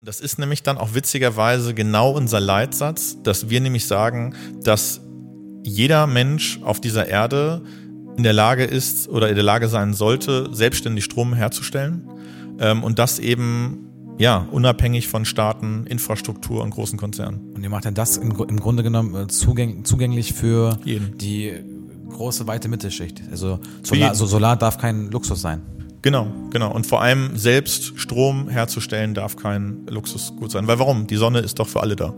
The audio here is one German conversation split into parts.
Das ist nämlich dann auch witzigerweise genau unser Leitsatz, dass wir nämlich sagen, dass jeder Mensch auf dieser Erde in der Lage ist oder in der Lage sein sollte, selbstständig Strom herzustellen ähm, und das eben ja, unabhängig von Staaten, Infrastruktur und großen Konzernen. Und ihr macht dann das im, im Grunde genommen äh, zugäng, zugänglich für Jeden. die große, weite Mittelschicht. Also Solar, so Solar darf kein Luxus sein. Genau, genau. Und vor allem selbst Strom herzustellen darf kein Luxusgut sein. Weil warum? Die Sonne ist doch für alle da.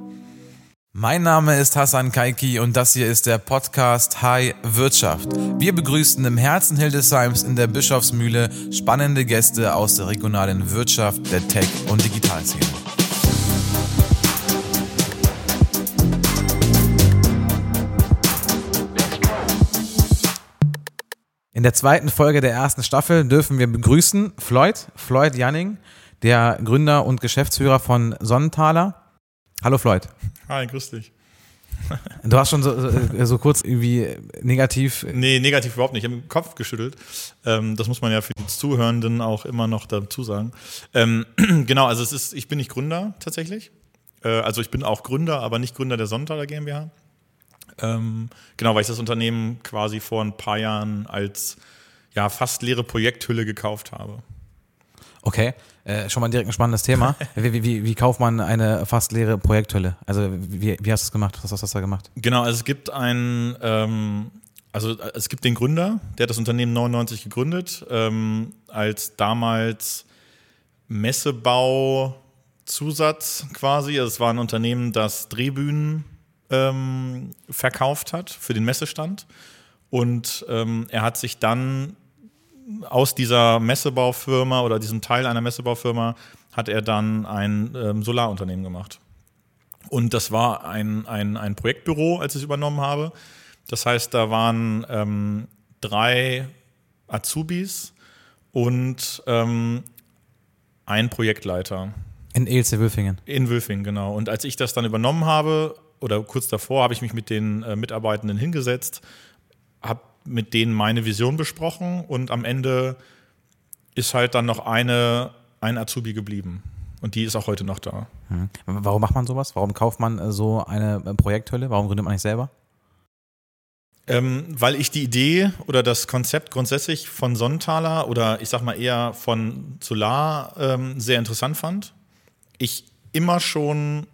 Mein Name ist Hassan Kaiki und das hier ist der Podcast High Wirtschaft. Wir begrüßen im Herzen Hildesheims in der Bischofsmühle spannende Gäste aus der regionalen Wirtschaft, der Tech- und Digitalszene. In der zweiten Folge der ersten Staffel dürfen wir begrüßen Floyd, Floyd Janning, der Gründer und Geschäftsführer von Sonnenthaler. Hallo Floyd. Hi, grüß dich. Du hast schon so, so, so kurz irgendwie negativ. Nee, negativ überhaupt nicht. Ich habe den Kopf geschüttelt. Ähm, das muss man ja für die Zuhörenden auch immer noch dazu sagen. Ähm, genau, also es ist, ich bin nicht Gründer tatsächlich. Äh, also ich bin auch Gründer, aber nicht Gründer der Sonntaler GmbH. Ähm, genau, weil ich das Unternehmen quasi vor ein paar Jahren als ja, fast leere Projekthülle gekauft habe. Okay, äh, schon mal direkt ein spannendes Thema. wie, wie, wie, kauft man eine fast leere Projekthülle? Also wie, wie hast du es gemacht? Was hast du da gemacht? Genau, also es gibt einen, ähm, also es gibt den Gründer, der hat das Unternehmen 99 gegründet, ähm, als damals Messebauzusatz quasi. Also es war ein Unternehmen, das Drehbühnen ähm, verkauft hat für den Messestand. Und ähm, er hat sich dann aus dieser Messebaufirma oder diesem Teil einer Messebaufirma hat er dann ein ähm, Solarunternehmen gemacht. Und das war ein, ein, ein Projektbüro, als ich es übernommen habe. Das heißt, da waren ähm, drei Azubis und ähm, ein Projektleiter. In Ilse Wülfingen. In Wülfingen, genau. Und als ich das dann übernommen habe, oder kurz davor, habe ich mich mit den äh, Mitarbeitenden hingesetzt, habe mit denen meine Vision besprochen und am Ende ist halt dann noch eine, ein Azubi geblieben. Und die ist auch heute noch da. Hm. Warum macht man sowas? Warum kauft man äh, so eine äh, Projekthülle? Warum gründet man nicht selber? Ähm, weil ich die Idee oder das Konzept grundsätzlich von Sonnenthaler oder ich sag mal eher von Solar ähm, sehr interessant fand. Ich immer schon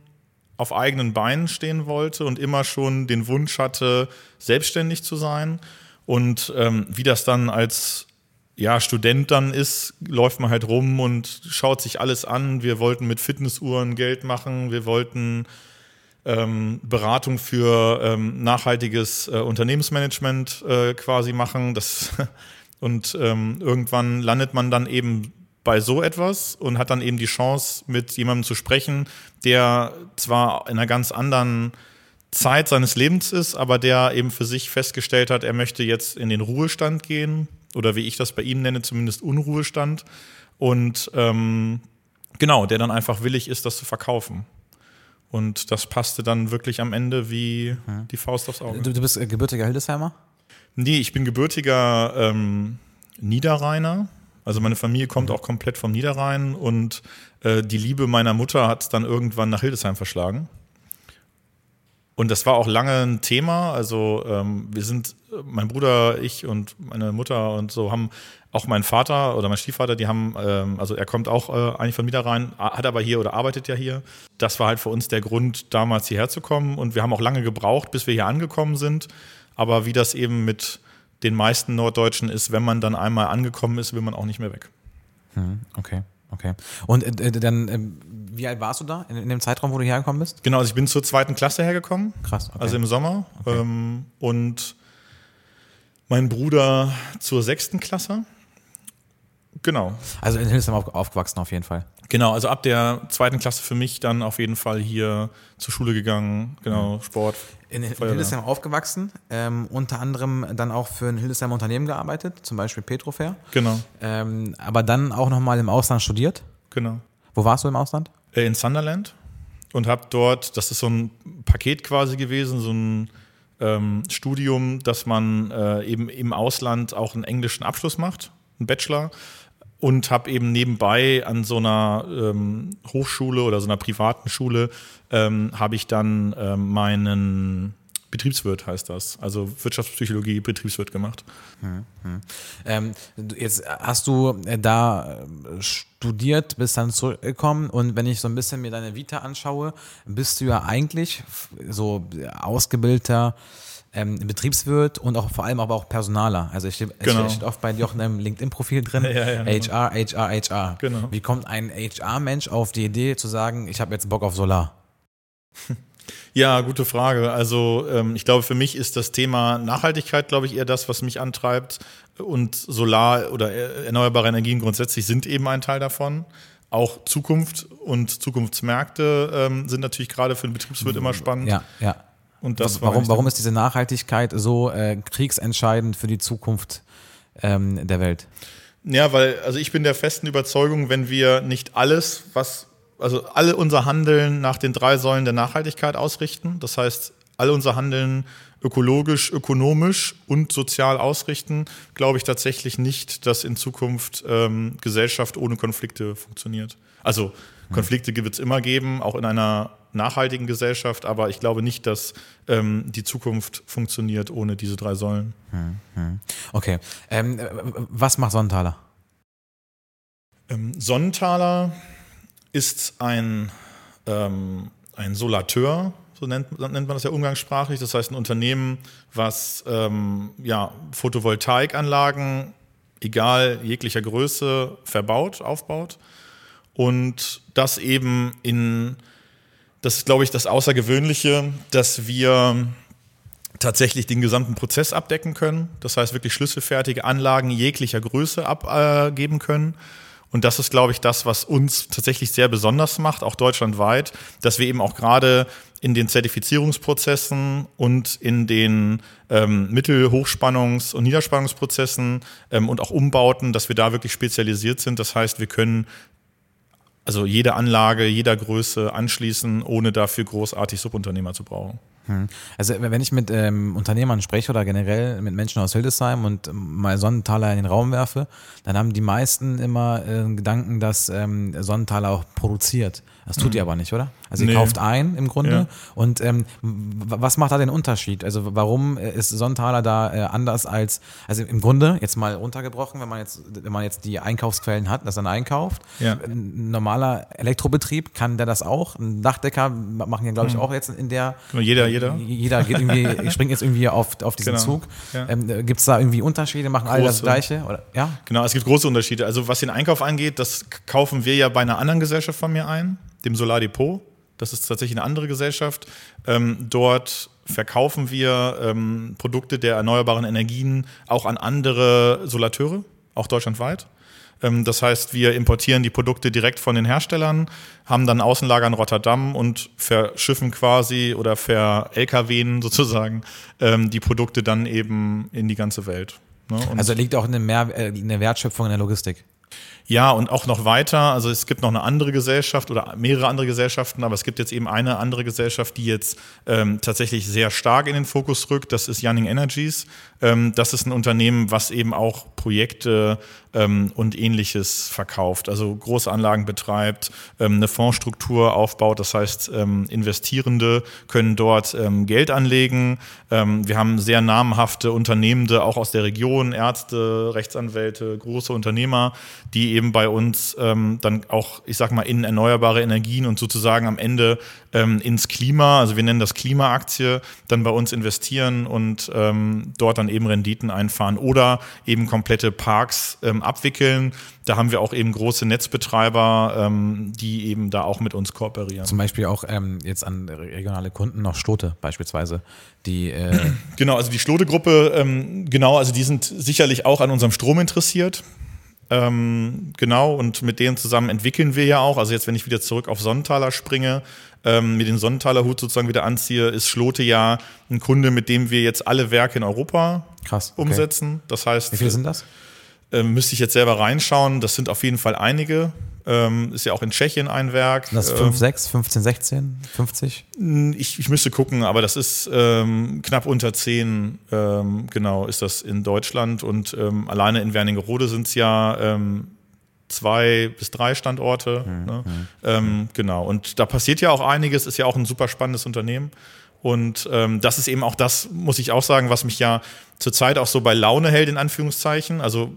auf eigenen Beinen stehen wollte und immer schon den Wunsch hatte, selbstständig zu sein. Und ähm, wie das dann als ja, Student dann ist, läuft man halt rum und schaut sich alles an. Wir wollten mit Fitnessuhren Geld machen, wir wollten ähm, Beratung für ähm, nachhaltiges äh, Unternehmensmanagement äh, quasi machen. Das und ähm, irgendwann landet man dann eben bei so etwas und hat dann eben die Chance, mit jemandem zu sprechen, der zwar in einer ganz anderen Zeit seines Lebens ist, aber der eben für sich festgestellt hat, er möchte jetzt in den Ruhestand gehen oder wie ich das bei ihm nenne, zumindest Unruhestand und ähm, genau, der dann einfach willig ist, das zu verkaufen. Und das passte dann wirklich am Ende wie hm. die Faust aufs Auge. Du, du bist gebürtiger Hildesheimer? Nee, ich bin gebürtiger ähm, Niederrheiner. Also meine Familie kommt auch komplett vom Niederrhein und äh, die Liebe meiner Mutter hat es dann irgendwann nach Hildesheim verschlagen. Und das war auch lange ein Thema. Also ähm, wir sind, mein Bruder, ich und meine Mutter und so haben auch mein Vater oder mein Stiefvater, die haben, ähm, also er kommt auch äh, eigentlich von Niederrhein, hat aber hier oder arbeitet ja hier. Das war halt für uns der Grund, damals hierher zu kommen. Und wir haben auch lange gebraucht, bis wir hier angekommen sind. Aber wie das eben mit den meisten Norddeutschen ist, wenn man dann einmal angekommen ist, will man auch nicht mehr weg. Hm, okay, okay. Und äh, dann, äh, wie alt warst du da in, in, dem Zeitraum, wo du hergekommen bist? Genau, also ich bin zur zweiten Klasse hergekommen. Krass. Okay. Also im Sommer. Okay. Ähm, und mein Bruder zur sechsten Klasse. Genau. Also in Hildesheim auf, aufgewachsen auf jeden Fall. Genau, also ab der zweiten Klasse für mich dann auf jeden Fall hier zur Schule gegangen, genau, mhm. Sport. In, in Hildesheim aufgewachsen, ähm, unter anderem dann auch für ein Hildesheimer Unternehmen gearbeitet, zum Beispiel Petrofair. Genau. Ähm, aber dann auch nochmal im Ausland studiert. Genau. Wo warst du im Ausland? Äh, in Sunderland und habe dort, das ist so ein Paket quasi gewesen, so ein ähm, Studium, dass man äh, eben im Ausland auch einen englischen Abschluss macht, einen Bachelor und habe eben nebenbei an so einer ähm, Hochschule oder so einer privaten Schule ähm, habe ich dann ähm, meinen Betriebswirt heißt das, also Wirtschaftspsychologie Betriebswirt gemacht. Hm, hm. Ähm, jetzt hast du äh, da äh, studiert, bist dann zurückgekommen und wenn ich so ein bisschen mir deine Vita anschaue, bist du ja eigentlich so ausgebildeter ähm, Betriebswirt und auch vor allem aber auch Personaler. Also ich, genau. steht oft bei in deinem LinkedIn-Profil drin, ja, ja, HR, HR, HR. Genau. Wie kommt ein HR-Mensch auf die Idee zu sagen, ich habe jetzt Bock auf Solar? Ja, gute Frage. Also ähm, ich glaube, für mich ist das Thema Nachhaltigkeit, glaube ich, eher das, was mich antreibt. Und Solar oder erneuerbare Energien grundsätzlich sind eben ein Teil davon. Auch Zukunft und Zukunftsmärkte ähm, sind natürlich gerade für den Betriebswirt immer spannend. Ja, ja. Und das warum, warum ist diese Nachhaltigkeit so äh, kriegsentscheidend für die Zukunft ähm, der Welt? Ja, weil, also ich bin der festen Überzeugung, wenn wir nicht alles, was, also alle unser Handeln nach den drei Säulen der Nachhaltigkeit ausrichten, das heißt, alle unser Handeln ökologisch, ökonomisch und sozial ausrichten, glaube ich tatsächlich nicht, dass in Zukunft ähm, Gesellschaft ohne Konflikte funktioniert. Also Konflikte wird es immer geben, auch in einer nachhaltigen Gesellschaft, aber ich glaube nicht, dass ähm, die Zukunft funktioniert ohne diese drei Säulen. Hm, hm. Okay. Ähm, was macht Sonnenthaler? Ähm, Sonnenthaler ist ein, ähm, ein Solateur, so nennt, nennt, man das ja umgangssprachlich. Das heißt, ein Unternehmen, was ähm, ja, Photovoltaikanlagen, egal jeglicher Größe, verbaut, aufbaut und das eben in, das ist glaube ich das Außergewöhnliche, dass wir tatsächlich den gesamten Prozess abdecken können. Das heißt wirklich schlüsselfertige Anlagen jeglicher Größe abgeben können. Und das ist, glaube ich, das, was uns tatsächlich sehr besonders macht, auch deutschlandweit, dass wir eben auch gerade in den Zertifizierungsprozessen und in den ähm, Mittel-, Hochspannungs- und Niederspannungsprozessen ähm, und auch Umbauten, dass wir da wirklich spezialisiert sind. Das heißt, wir können also jede Anlage, jeder Größe anschließen, ohne dafür großartig Subunternehmer zu brauchen. Hm. Also wenn ich mit ähm, Unternehmern spreche oder generell mit Menschen aus Hildesheim und mal Sonnenthaler in den Raum werfe, dann haben die meisten immer äh, Gedanken, dass ähm, Sonnenthaler auch produziert. Das tut mhm. ihr aber nicht, oder? Also ihr nee. kauft ein im Grunde. Ja. Und ähm, was macht da den Unterschied? Also warum äh, ist Sonnenthaler da äh, anders als, also im Grunde, jetzt mal runtergebrochen, wenn man jetzt, wenn man jetzt die Einkaufsquellen hat, das dann einkauft. Ja. Ein normaler Elektrobetrieb, kann der das auch? Ein Dachdecker machen ja, glaube ich, mhm. auch jetzt in der. Jeder, jeder. Jeder geht irgendwie, springt jetzt irgendwie auf, auf diesen genau. Zug. Ja. Ähm, gibt es da irgendwie Unterschiede? Machen alle das Gleiche? Oder? Ja? Genau, es gibt große Unterschiede. Also was den Einkauf angeht, das kaufen wir ja bei einer anderen Gesellschaft von mir ein dem Solar Depot. Das ist tatsächlich eine andere Gesellschaft. Ähm, dort verkaufen wir ähm, Produkte der erneuerbaren Energien auch an andere Solateure, auch deutschlandweit. Ähm, das heißt, wir importieren die Produkte direkt von den Herstellern, haben dann Außenlager in Rotterdam und verschiffen quasi oder ver LKWen sozusagen ähm, die Produkte dann eben in die ganze Welt. Ne? also liegt auch eine, Mehr äh, eine Wertschöpfung in der Logistik. Ja, und auch noch weiter. Also es gibt noch eine andere Gesellschaft oder mehrere andere Gesellschaften, aber es gibt jetzt eben eine andere Gesellschaft, die jetzt ähm, tatsächlich sehr stark in den Fokus rückt. Das ist Yanning Energies. Ähm, das ist ein Unternehmen, was eben auch Projekte ähm, und ähnliches verkauft, also große Anlagen betreibt, ähm, eine Fondsstruktur aufbaut. Das heißt, ähm, Investierende können dort ähm, Geld anlegen. Ähm, wir haben sehr namhafte Unternehmende, auch aus der Region, Ärzte, Rechtsanwälte, große Unternehmer, die eben bei uns ähm, dann auch, ich sag mal, in erneuerbare Energien und sozusagen am Ende ins Klima, also wir nennen das Klimaaktie, dann bei uns investieren und dort dann eben Renditen einfahren oder eben komplette Parks ähm, abwickeln. Da haben wir auch eben große Netzbetreiber, ähm, die eben da auch mit uns kooperieren. Zum Beispiel auch ähm, jetzt an regionale Kunden noch Schlote beispielsweise, die äh genau, also die Schlote-Gruppe, ähm, genau, also die sind sicherlich auch an unserem Strom interessiert. Ähm, genau, und mit denen zusammen entwickeln wir ja auch. Also jetzt, wenn ich wieder zurück auf Sonnenthaler springe, ähm, mir den Sonnenthaler Hut sozusagen wieder anziehe, ist Schlote ja ein Kunde, mit dem wir jetzt alle Werke in Europa Krass, okay. umsetzen. Das heißt, wie viele sind das? Ähm, müsste ich jetzt selber reinschauen. Das sind auf jeden Fall einige. Ähm, ist ja auch in Tschechien ein Werk. Das ist 5, 6, 15, 16, 50? Ich, ich müsste gucken, aber das ist ähm, knapp unter 10, ähm, genau, ist das in Deutschland. Und ähm, alleine in Wernigerode sind es ja ähm, zwei bis drei Standorte. Mhm. Ne? Mhm. Genau. Und da passiert ja auch einiges, ist ja auch ein super spannendes Unternehmen. Und ähm, das ist eben auch das, muss ich auch sagen, was mich ja zurzeit auch so bei Laune hält, in Anführungszeichen. Also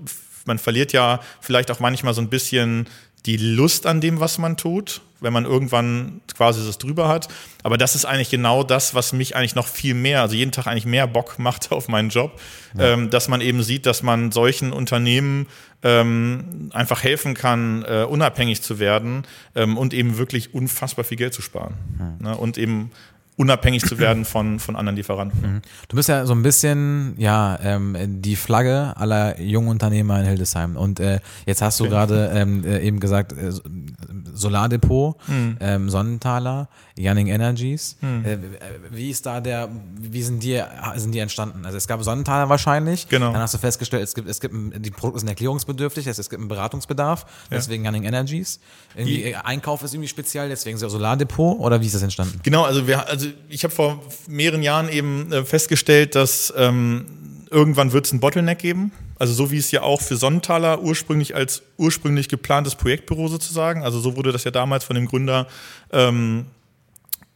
man verliert ja vielleicht auch manchmal so ein bisschen die Lust an dem, was man tut, wenn man irgendwann quasi das drüber hat. Aber das ist eigentlich genau das, was mich eigentlich noch viel mehr, also jeden Tag eigentlich mehr Bock macht auf meinen Job, ja. ähm, dass man eben sieht, dass man solchen Unternehmen ähm, einfach helfen kann, äh, unabhängig zu werden ähm, und eben wirklich unfassbar viel Geld zu sparen. Mhm. Ne? Und eben unabhängig zu werden von, von anderen Lieferanten. Mhm. Du bist ja so ein bisschen ja ähm, die Flagge aller jungen Unternehmer in Hildesheim. Und äh, jetzt hast du okay. gerade ähm, äh, eben gesagt, äh, Solardepot, mhm. ähm, Sonnenthaler, Yanning Energies. Mhm. Äh, wie ist da der, wie sind die, sind die entstanden? Also es gab Sonnenthaler wahrscheinlich. Genau. Dann hast du festgestellt, es gibt, es gibt die Produkte sind erklärungsbedürftig, es gibt einen Beratungsbedarf, deswegen ja. Yanning Energies. Irgendwie die, Einkauf ist irgendwie speziell, deswegen Solardepot oder wie ist das entstanden? Genau, also wir, also ich habe vor mehreren Jahren eben äh, festgestellt, dass ähm, irgendwann wird es ein Bottleneck geben. Also so wie es ja auch für Sonnenthaler ursprünglich als ursprünglich geplantes Projektbüro sozusagen. Also so wurde das ja damals von dem Gründer ähm,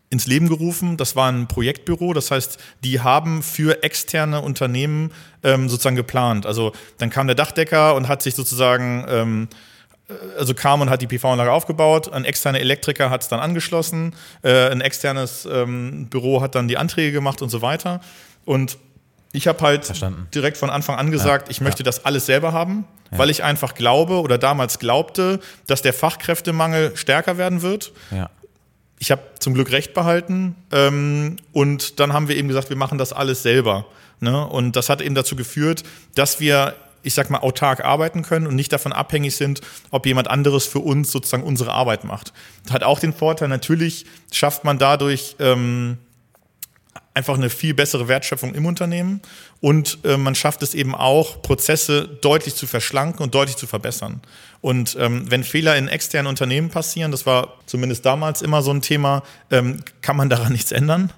ins Leben gerufen. Das war ein Projektbüro, das heißt, die haben für externe Unternehmen ähm, sozusagen geplant. Also dann kam der Dachdecker und hat sich sozusagen ähm, also kam und hat die PV-Anlage aufgebaut, ein externer Elektriker hat es dann angeschlossen, äh, ein externes ähm, Büro hat dann die Anträge gemacht und so weiter. Und ich habe halt Verstanden. direkt von Anfang an gesagt, ja, ich möchte ja. das alles selber haben, ja. weil ich einfach glaube oder damals glaubte, dass der Fachkräftemangel stärker werden wird. Ich habe zum Glück recht behalten ähm, und dann haben wir eben gesagt, wir machen das alles selber. Ne? Und das hat eben dazu geführt, dass wir ich sag mal, autark arbeiten können und nicht davon abhängig sind, ob jemand anderes für uns sozusagen unsere Arbeit macht. Das hat auch den Vorteil, natürlich schafft man dadurch ähm, einfach eine viel bessere Wertschöpfung im Unternehmen und äh, man schafft es eben auch, Prozesse deutlich zu verschlanken und deutlich zu verbessern. Und ähm, wenn Fehler in externen Unternehmen passieren, das war zumindest damals immer so ein Thema, ähm, kann man daran nichts ändern.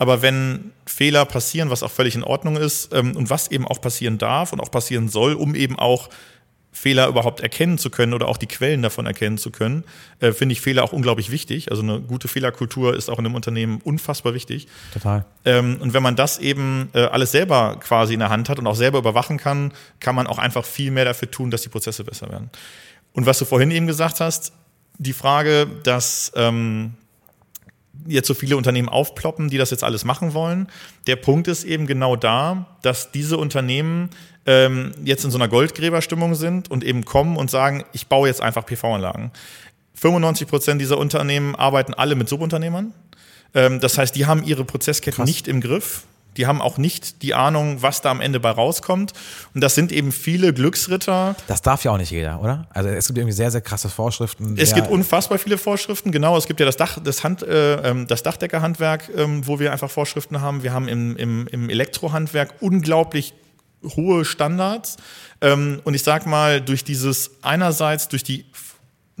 Aber wenn Fehler passieren, was auch völlig in Ordnung ist ähm, und was eben auch passieren darf und auch passieren soll, um eben auch Fehler überhaupt erkennen zu können oder auch die Quellen davon erkennen zu können, äh, finde ich Fehler auch unglaublich wichtig. Also eine gute Fehlerkultur ist auch in einem Unternehmen unfassbar wichtig. Total. Ähm, und wenn man das eben äh, alles selber quasi in der Hand hat und auch selber überwachen kann, kann man auch einfach viel mehr dafür tun, dass die Prozesse besser werden. Und was du vorhin eben gesagt hast, die Frage, dass ähm, jetzt so viele Unternehmen aufploppen, die das jetzt alles machen wollen. Der Punkt ist eben genau da, dass diese Unternehmen ähm, jetzt in so einer Goldgräberstimmung sind und eben kommen und sagen, ich baue jetzt einfach PV-Anlagen. 95 Prozent dieser Unternehmen arbeiten alle mit Subunternehmern. Ähm, das heißt, die haben ihre Prozessketten Krass. nicht im Griff. Die haben auch nicht die Ahnung, was da am Ende bei rauskommt. Und das sind eben viele Glücksritter. Das darf ja auch nicht jeder, oder? Also es gibt irgendwie sehr, sehr krasse Vorschriften. Es gibt unfassbar viele Vorschriften, genau. Es gibt ja das, Dach, das, Hand, äh, ähm, das Dachdeckerhandwerk, äh, wo wir einfach Vorschriften haben. Wir haben im, im, im Elektrohandwerk unglaublich hohe Standards. Ähm, und ich sag mal, durch dieses einerseits, durch die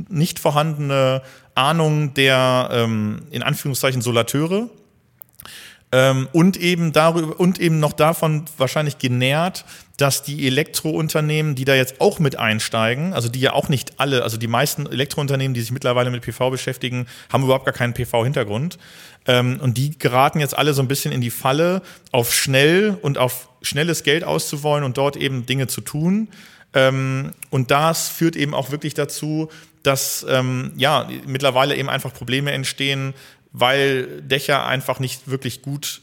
nicht vorhandene Ahnung der, ähm, in Anführungszeichen, Solateure, ähm, und eben darüber und eben noch davon wahrscheinlich genährt, dass die Elektrounternehmen, die da jetzt auch mit einsteigen, also die ja auch nicht alle, also die meisten Elektrounternehmen, die sich mittlerweile mit PV beschäftigen, haben überhaupt gar keinen PV-Hintergrund. Ähm, und die geraten jetzt alle so ein bisschen in die Falle, auf schnell und auf schnelles Geld auszuwollen und dort eben Dinge zu tun. Ähm, und das führt eben auch wirklich dazu, dass ähm, ja mittlerweile eben einfach Probleme entstehen, weil Dächer einfach nicht wirklich gut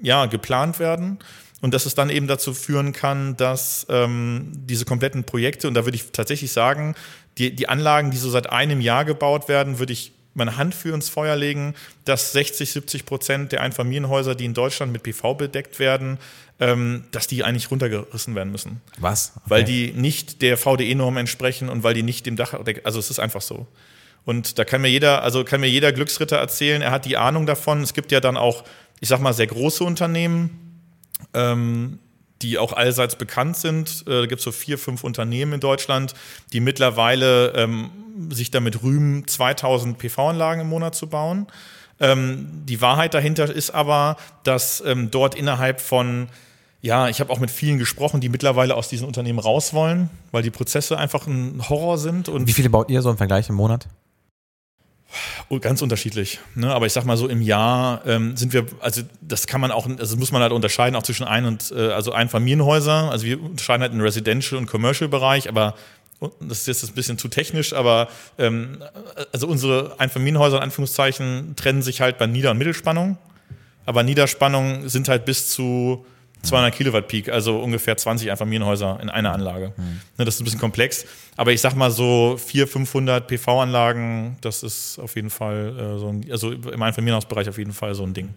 ja, geplant werden. Und dass es dann eben dazu führen kann, dass ähm, diese kompletten Projekte, und da würde ich tatsächlich sagen, die, die Anlagen, die so seit einem Jahr gebaut werden, würde ich meine Hand für ins Feuer legen, dass 60, 70 Prozent der Einfamilienhäuser, die in Deutschland mit PV bedeckt werden, ähm, dass die eigentlich runtergerissen werden müssen. Was? Okay. Weil die nicht der VDE-Norm entsprechen und weil die nicht dem Dach, also es ist einfach so. Und da kann mir jeder, also kann mir jeder Glücksritter erzählen, er hat die Ahnung davon. Es gibt ja dann auch, ich sag mal, sehr große Unternehmen, ähm, die auch allseits bekannt sind. Äh, da gibt es so vier, fünf Unternehmen in Deutschland, die mittlerweile ähm, sich damit rühmen, 2000 PV-Anlagen im Monat zu bauen. Ähm, die Wahrheit dahinter ist aber, dass ähm, dort innerhalb von Ja, ich habe auch mit vielen gesprochen, die mittlerweile aus diesen Unternehmen raus wollen, weil die Prozesse einfach ein Horror sind. Und Wie viele baut ihr so im Vergleich im Monat? Ganz unterschiedlich. Ne? Aber ich sag mal so im Jahr ähm, sind wir, also das kann man auch, also muss man halt unterscheiden, auch zwischen Ein- und äh, also Einfamilienhäuser. Also wir unterscheiden halt in Residential und Commercial Bereich, aber das ist jetzt ein bisschen zu technisch, aber ähm, also unsere Einfamilienhäuser in Anführungszeichen trennen sich halt bei Nieder- und Mittelspannung. Aber Niederspannung sind halt bis zu 200 Kilowatt Peak, also ungefähr 20 Einfamilienhäuser in einer Anlage. Ne, das ist ein bisschen komplex. Aber ich sag mal so 400, 500 PV-Anlagen, das ist auf jeden Fall äh, so ein, also im Einfamilienhausbereich auf jeden Fall so ein Ding.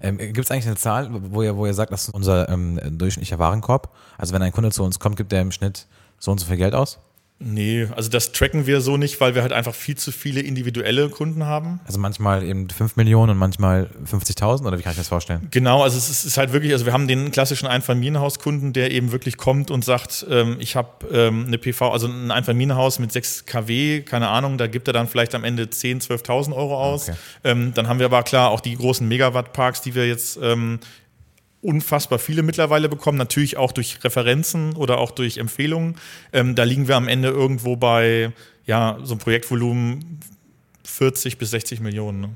Ähm, Gibt es eigentlich eine Zahl, wo ihr, wo ihr sagt, das ist unser ähm, durchschnittlicher Warenkorb? Also wenn ein Kunde zu uns kommt, gibt er im Schnitt so und so viel Geld aus? Nee, also das tracken wir so nicht, weil wir halt einfach viel zu viele individuelle Kunden haben. Also manchmal eben 5 Millionen und manchmal 50.000 oder wie kann ich das vorstellen? Genau, also es ist, halt wirklich, also wir haben den klassischen Einfamilienhauskunden, der eben wirklich kommt und sagt, ähm, ich habe ähm, eine PV, also ein Einfamilienhaus mit 6 kW, keine Ahnung, da gibt er dann vielleicht am Ende 10.000, 12.000 Euro aus. Okay. Ähm, dann haben wir aber klar auch die großen Megawattparks, die wir jetzt ähm, unfassbar viele mittlerweile bekommen, natürlich auch durch Referenzen oder auch durch Empfehlungen. Ähm, da liegen wir am Ende irgendwo bei, ja, so einem Projektvolumen 40 bis 60 Millionen. Ne?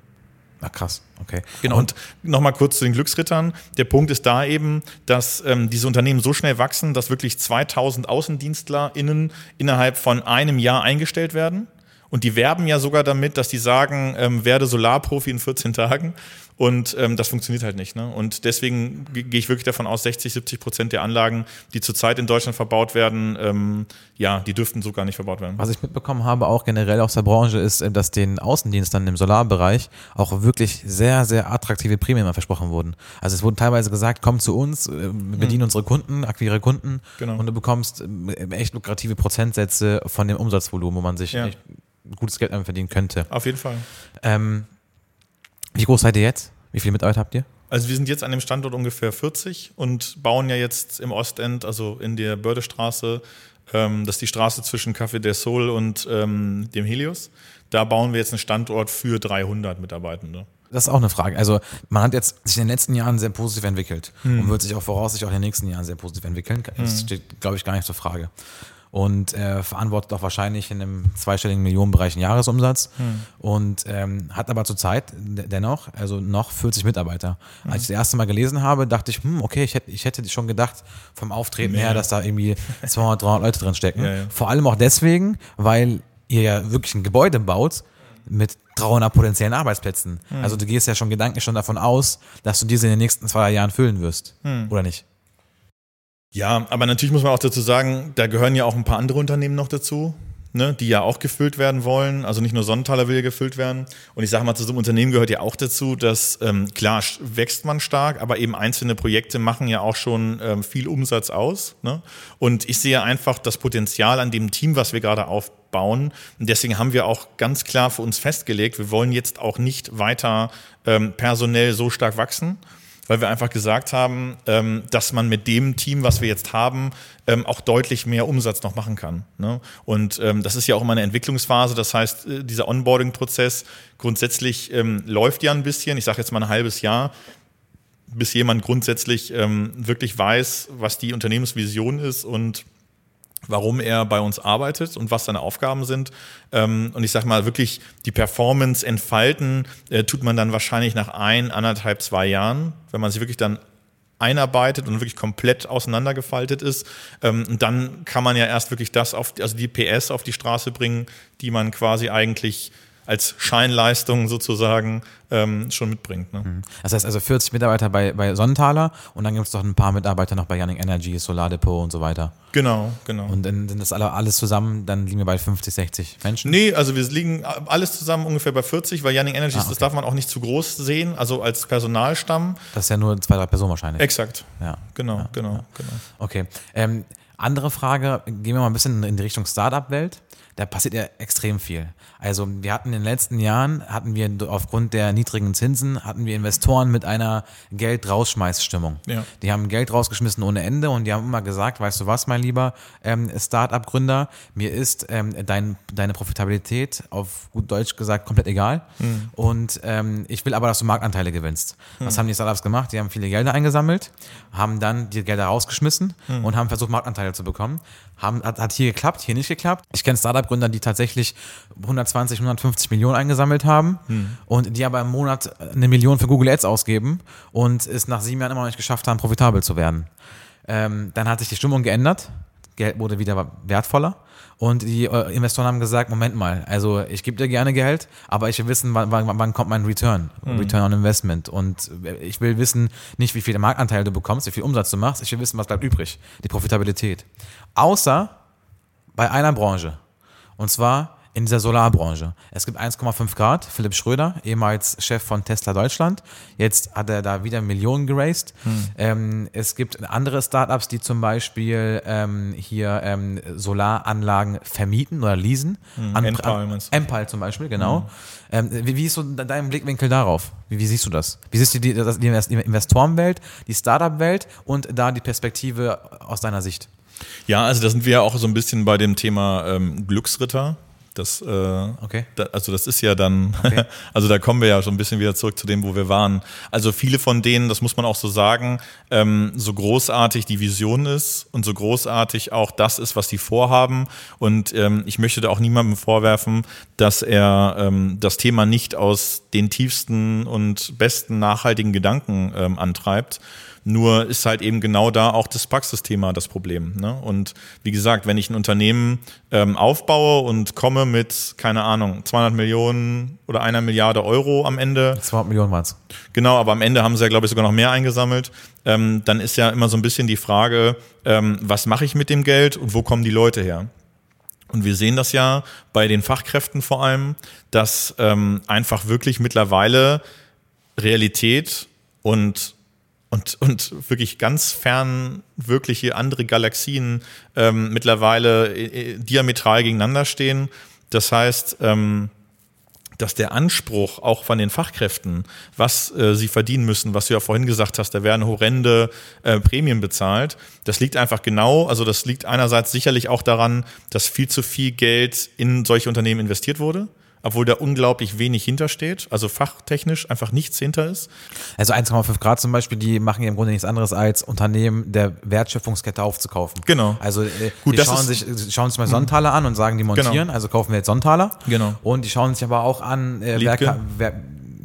Ach krass, okay. Genau. Und nochmal kurz zu den Glücksrittern. Der Punkt ist da eben, dass ähm, diese Unternehmen so schnell wachsen, dass wirklich 2000 AußendienstlerInnen innerhalb von einem Jahr eingestellt werden. Und die werben ja sogar damit, dass die sagen, ähm, werde Solarprofi in 14 Tagen. Und ähm, das funktioniert halt nicht. Ne? Und deswegen ge- gehe ich wirklich davon aus, 60, 70 Prozent der Anlagen, die zurzeit in Deutschland verbaut werden, ähm, ja, die dürften so gar nicht verbaut werden. Was ich mitbekommen habe, auch generell aus der Branche, ist, äh, dass den Außendienstern im Solarbereich auch wirklich sehr, sehr attraktive Prämien versprochen wurden. Also es wurden teilweise gesagt, komm zu uns, äh, bedien unsere Kunden, akquiriere Kunden Genau. und du bekommst äh, echt lukrative Prozentsätze von dem Umsatzvolumen, wo man sich Ja. echt gutes Geld damit verdienen könnte. Auf jeden Fall. Ähm, wie groß seid ihr jetzt? Wie viele Mitarbeiter habt ihr? Also wir sind jetzt an dem Standort ungefähr 40 und bauen ja jetzt im Ostend, also in der Bördestraße, ähm, das ist die Straße zwischen Café del Sol und ähm, dem Helios. Da bauen wir jetzt einen Standort für 300 Mitarbeitende. Das ist auch eine Frage. Also man hat jetzt sich in den letzten Jahren sehr positiv entwickelt und wird sich auch voraussichtlich auch in den nächsten Jahren sehr positiv entwickeln. Das steht, glaube ich, gar nicht zur Frage. Und äh, verantwortet auch wahrscheinlich in einem zweistelligen Millionenbereich einen Jahresumsatz und ähm, hat aber zurzeit de- dennoch also noch 40 Mitarbeiter. Als ich das erste Mal gelesen habe, dachte ich, hm, okay, ich hätte, ich hätte schon gedacht vom Auftreten Mehr. her, dass da irgendwie 200, 300 Leute drin stecken. Ja, ja. Vor allem auch deswegen, weil ihr ja wirklich ein Gebäude baut mit 300 potenziellen Arbeitsplätzen. Also du gehst ja schon gedanklich schon davon aus, dass du diese in den nächsten zwei Jahren füllen wirst. Oder nicht? Ja, aber natürlich muss man auch dazu sagen, da gehören ja auch ein paar andere Unternehmen noch dazu, ne, die ja auch gefüllt werden wollen. Also nicht nur Sonnenthaler will ja gefüllt werden. Und ich sage mal, zu so einem Unternehmen gehört ja auch dazu, dass ähm, klar wächst man stark, aber eben einzelne Projekte machen ja auch schon ähm, viel Umsatz aus. Ne? Und ich sehe einfach das Potenzial an dem Team, was wir gerade aufbauen. Und deswegen haben wir auch ganz klar für uns festgelegt, wir wollen jetzt auch nicht weiter ähm, personell so stark wachsen weil wir einfach gesagt haben, ähm, dass man mit dem Team, was wir jetzt haben, ähm, auch deutlich mehr Umsatz noch machen kann. Ne? Und ähm, das ist ja auch immer eine Entwicklungsphase. Das heißt, äh, dieser Onboarding-Prozess grundsätzlich ähm, läuft ja ein bisschen. Ich sage jetzt mal ein halbes Jahr bis jemand grundsätzlich ähm, wirklich weiß, was die Unternehmensvision ist und warum er bei uns arbeitet und was seine Aufgaben sind. Ähm, und ich sage mal, wirklich die Performance entfalten äh, tut man dann wahrscheinlich nach ein, anderthalb, zwei Jahren, wenn man sich wirklich dann einarbeitet und wirklich komplett auseinandergefaltet ist. Ähm, und dann kann man ja erst wirklich das auf, also die PS auf die Straße bringen, die man quasi eigentlich als Scheinleistung sozusagen ähm, schon mitbringt. Ne? Das heißt also 40 Mitarbeiter bei, bei Sonnenthaler und dann gibt es doch ein paar Mitarbeiter noch bei Yannick Energy, Solardepot und so weiter. Genau, genau. Und dann sind das alle, alles zusammen, dann liegen wir bei 50, 60 Menschen. Nee, also wir liegen alles zusammen ungefähr bei 40, weil Yanning Energies, Ah, okay. das darf man auch nicht zu groß sehen, also als Personalstamm. Das ist ja nur zwei, drei Personen wahrscheinlich. Exakt. Ja. Genau, genau, genau. Okay. Ähm, andere Frage, gehen wir mal ein bisschen in die Richtung Startup-Welt. da passiert ja extrem viel. Also wir hatten in den letzten Jahren, hatten wir aufgrund der niedrigen Zinsen, hatten wir Investoren mit einer Geld-Rausschmeiß-Stimmung. Ja. Die haben Geld rausgeschmissen ohne Ende und die haben immer gesagt, weißt du was, mein lieber ähm, Start-up-Gründer, mir ist ähm, dein, deine Profitabilität auf gut Deutsch gesagt komplett egal Mhm. und ähm, ich will aber, dass du Marktanteile gewinnst. Was haben die Startups gemacht? Die haben viele Gelder eingesammelt, haben dann die Gelder rausgeschmissen Mhm. und haben versucht, Marktanteile zu bekommen. Haben, hat, hat hier geklappt, hier nicht geklappt. Ich kenne Startup-Gründer, die tatsächlich 120, 150 Millionen eingesammelt haben Mhm. und die aber im Monat eine Million für Google Ads ausgeben und es nach sieben Jahren immer noch nicht geschafft haben, profitabel zu werden. Ähm, dann hat sich die Stimmung geändert, Geld wurde wieder wertvoller und die äh, Investoren haben gesagt, Moment mal, also ich gebe dir gerne Geld, aber ich will wissen, wann, wann, wann kommt mein Return, Return on Investment und ich will wissen, nicht wie viele Marktanteile du bekommst, wie viel Umsatz du machst, ich will wissen, was bleibt übrig, die Profitabilität. Außer bei einer Branche und zwar in dieser Solarbranche. Es gibt 1,5 Grad. Philipp Schröder, ehemals Chef von Tesla Deutschland, jetzt hat er da wieder Millionen geraced. Ähm, es gibt andere Startups, die zum Beispiel ähm, hier ähm, Solaranlagen vermieten oder leasen. An- du? Empal zum Beispiel, genau. Ähm, wie, wie ist so de- dein Blickwinkel darauf? Wie, wie siehst du das? Wie siehst du die, die Invest- Investorenwelt, die Startup-Welt und da die Perspektive aus deiner Sicht? Ja, also da sind wir ja auch so ein bisschen bei dem Thema ähm, Glücksritter. Das, äh, Okay. da, also das ist ja dann, also da kommen wir ja schon ein bisschen wieder zurück zu dem, wo wir waren. Also viele von denen, das muss man auch so sagen, ähm, so großartig die Vision ist und so großartig auch das ist, was die vorhaben. Und ähm, ich möchte da auch niemandem vorwerfen, dass er ähm, das Thema nicht aus den tiefsten und besten nachhaltigen Gedanken ähm, antreibt. Nur ist halt eben genau da auch das Praxisthema das Problem. Ne? Und wie gesagt, wenn ich ein Unternehmen ähm, aufbaue und komme mit, keine Ahnung, 200 Millionen oder einer Milliarde Euro am Ende, 200 Millionen waren es. genau, aber am Ende haben sie ja, glaube ich, sogar noch mehr eingesammelt, ähm, dann ist ja immer so ein bisschen die Frage, ähm, was mache ich mit dem Geld und wo kommen die Leute her? Und wir sehen das ja bei den Fachkräften vor allem, dass ähm, einfach wirklich mittlerweile Realität und und, und wirklich ganz fern wirkliche andere Galaxien ähm, mittlerweile äh, diametral gegeneinander stehen. Das heißt, ähm, dass der Anspruch auch von den Fachkräften, was äh, sie verdienen müssen, was du ja vorhin gesagt hast, da werden horrende äh, Prämien bezahlt. Das liegt einfach genau, also das liegt einerseits sicherlich auch daran, dass viel zu viel Geld in solche Unternehmen investiert wurde, obwohl da unglaublich wenig hintersteht, also fachtechnisch einfach nichts hinter ist. Also 1,5 Grad zum Beispiel, die machen ja im Grunde nichts anderes als Unternehmen der Wertschöpfungskette aufzukaufen. Genau. Also äh, Gut, die das schauen sich, schauen sich mal Sonntaler an und sagen, die montieren, Genau. also kaufen wir jetzt Sonntaler. Genau. Und die schauen sich aber auch an äh. Werka- Wer,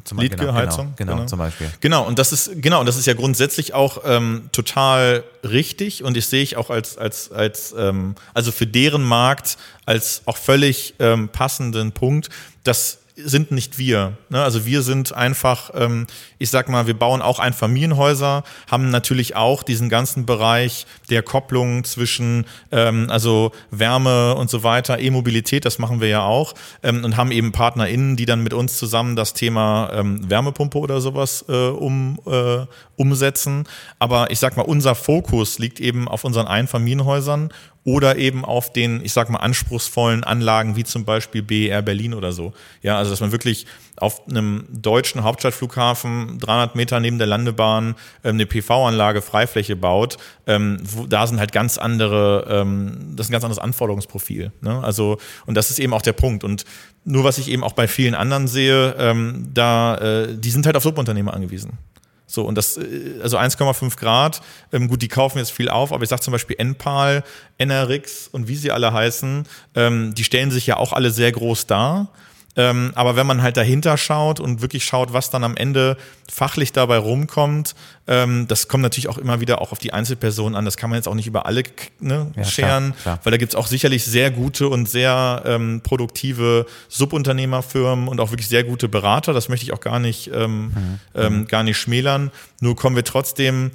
zum Liedke, genau, Heizung, Genau, genau, genau. zum Beispiel. Genau, und das ist, genau, und das ist ja grundsätzlich auch ähm, total richtig und ich sehe ich auch als, als, als ähm, also für deren Markt als auch völlig ähm, passenden Punkt, das sind nicht wir. Ne? Also wir sind einfach, ähm, ich sag mal, wir bauen auch Einfamilienhäuser, haben natürlich auch diesen ganzen Bereich der Kopplung zwischen ähm, also Wärme und so weiter, E-Mobilität, das machen wir ja auch ähm, und haben eben PartnerInnen, die dann mit uns zusammen das Thema ähm, Wärmepumpe oder sowas äh, um, äh, umsetzen. Aber ich sag mal, unser Fokus liegt eben auf unseren Einfamilienhäusern oder eben auf den, ich sag mal, anspruchsvollen Anlagen wie zum Beispiel BER Berlin oder so. Ja, also dass man wirklich auf einem deutschen Hauptstadtflughafen 300 Meter neben der Landebahn ähm, eine PV-Anlage Freifläche baut, ähm, wo, da sind halt ganz andere, ähm, das ist ein ganz anderes Anforderungsprofil. Ne? Also und das ist eben auch der Punkt. Und nur was ich eben auch bei vielen anderen sehe, ähm, da äh, die sind halt auf Subunternehmer angewiesen. So, und das, äh, also 1,5 Grad, ähm, gut, die kaufen jetzt viel auf, aber ich sag zum Beispiel Enpal, NRX und wie sie alle heißen, ähm, die stellen sich ja auch alle sehr groß dar. Ähm, aber wenn man halt dahinter schaut und wirklich schaut, was dann am Ende fachlich dabei rumkommt, ähm, das kommt natürlich auch immer wieder auch auf die Einzelpersonen an. Das kann man jetzt auch nicht über alle ne, Ja, klar, scheren, klar. weil da gibt's auch sicherlich sehr gute und sehr ähm, produktive Subunternehmerfirmen und auch wirklich sehr gute Berater. Das möchte ich auch gar nicht, ähm, ähm, gar nicht schmälern. Nur kommen wir trotzdem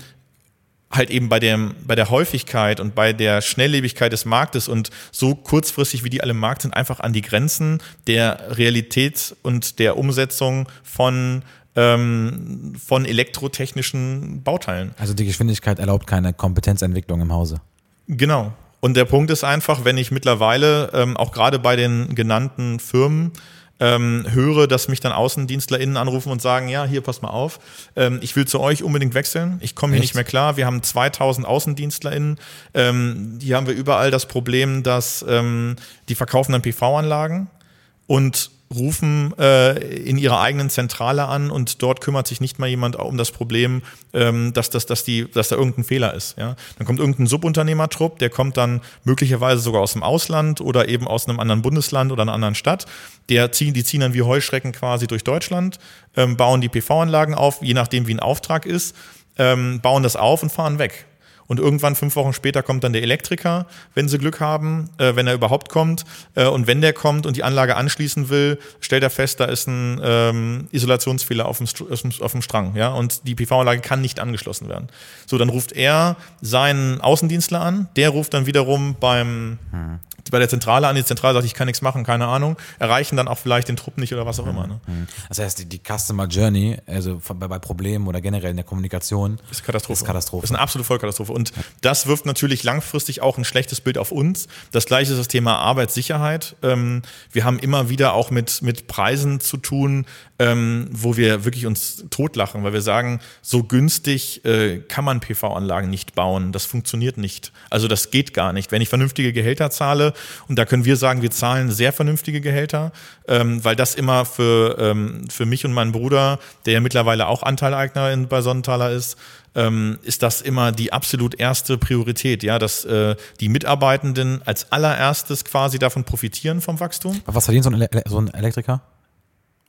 halt eben bei dem, bei der Häufigkeit und bei der Schnelllebigkeit des Marktes und so kurzfristig, wie die alle im Markt sind, einfach an die Grenzen der Realität und der Umsetzung von, ähm, von elektrotechnischen Bauteilen. Also die Geschwindigkeit erlaubt keine Kompetenzentwicklung im Hause. Genau. Und der Punkt ist einfach, wenn ich mittlerweile ähm, auch gerade bei den genannten Firmen ähm, höre, dass mich dann AußendienstlerInnen anrufen und sagen, ja, hier, pass mal auf, ähm, ich will zu euch unbedingt wechseln, ich komme hier nicht mehr klar, wir haben 2000 AußendienstlerInnen, ähm, hier haben wir überall das Problem, dass ähm, die verkaufen dann PV-Anlagen und rufen äh, in ihrer eigenen Zentrale an und dort kümmert sich nicht mal jemand um das Problem, ähm, dass, dass, dass, die, dass da irgendein Fehler ist. Ja? Dann kommt irgendein Subunternehmertrupp, der kommt dann möglicherweise sogar aus dem Ausland oder eben aus einem anderen Bundesland oder einer anderen Stadt. Der ziehen, die ziehen dann wie Heuschrecken quasi durch Deutschland, ähm, bauen die PV-Anlagen auf, je nachdem wie ein Auftrag ist, ähm, bauen das auf und fahren weg. Und irgendwann, fünf Wochen später, kommt dann der Elektriker, wenn sie Glück haben, äh, wenn er überhaupt kommt. Äh, und wenn der kommt und die Anlage anschließen will, stellt er fest, da ist ein ähm, Isolationsfehler auf dem, auf dem- Strang. Ja? Und die PV-Anlage kann nicht angeschlossen werden. So, dann ruft er seinen Außendienstler an. Der ruft dann wiederum beim, bei der Zentrale an. Die Zentrale sagt, ich kann nichts machen, keine Ahnung. Erreichen dann auch vielleicht den Trupp nicht oder was auch immer. Ne? Das heißt, die, die Customer Journey, also von, bei, bei Problemen oder generell in der Kommunikation, Ist Katastrophe. Ist Katastrophe. Ist eine absolute Vollkatastrophe. Und das wirft natürlich langfristig auch ein schlechtes Bild auf uns. Das gleiche ist das Thema Arbeitssicherheit. Ähm, wir haben immer wieder auch mit, mit Preisen zu tun, ähm, wo wir wirklich uns totlachen, weil wir sagen, so günstig äh, kann man PV-Anlagen nicht bauen. Das funktioniert nicht. Also das geht gar nicht. Wenn ich vernünftige Gehälter zahle, und da können wir sagen, wir zahlen sehr vernünftige Gehälter, ähm, weil das immer für, ähm, für mich und meinen Bruder, der ja mittlerweile auch Anteileigner in, bei Sonnenthaler ist, ähm, ist das immer die absolut erste Priorität, ja, dass äh, die Mitarbeitenden als allererstes quasi davon profitieren vom Wachstum. Was verdient so ein, Ele so ein Elektriker?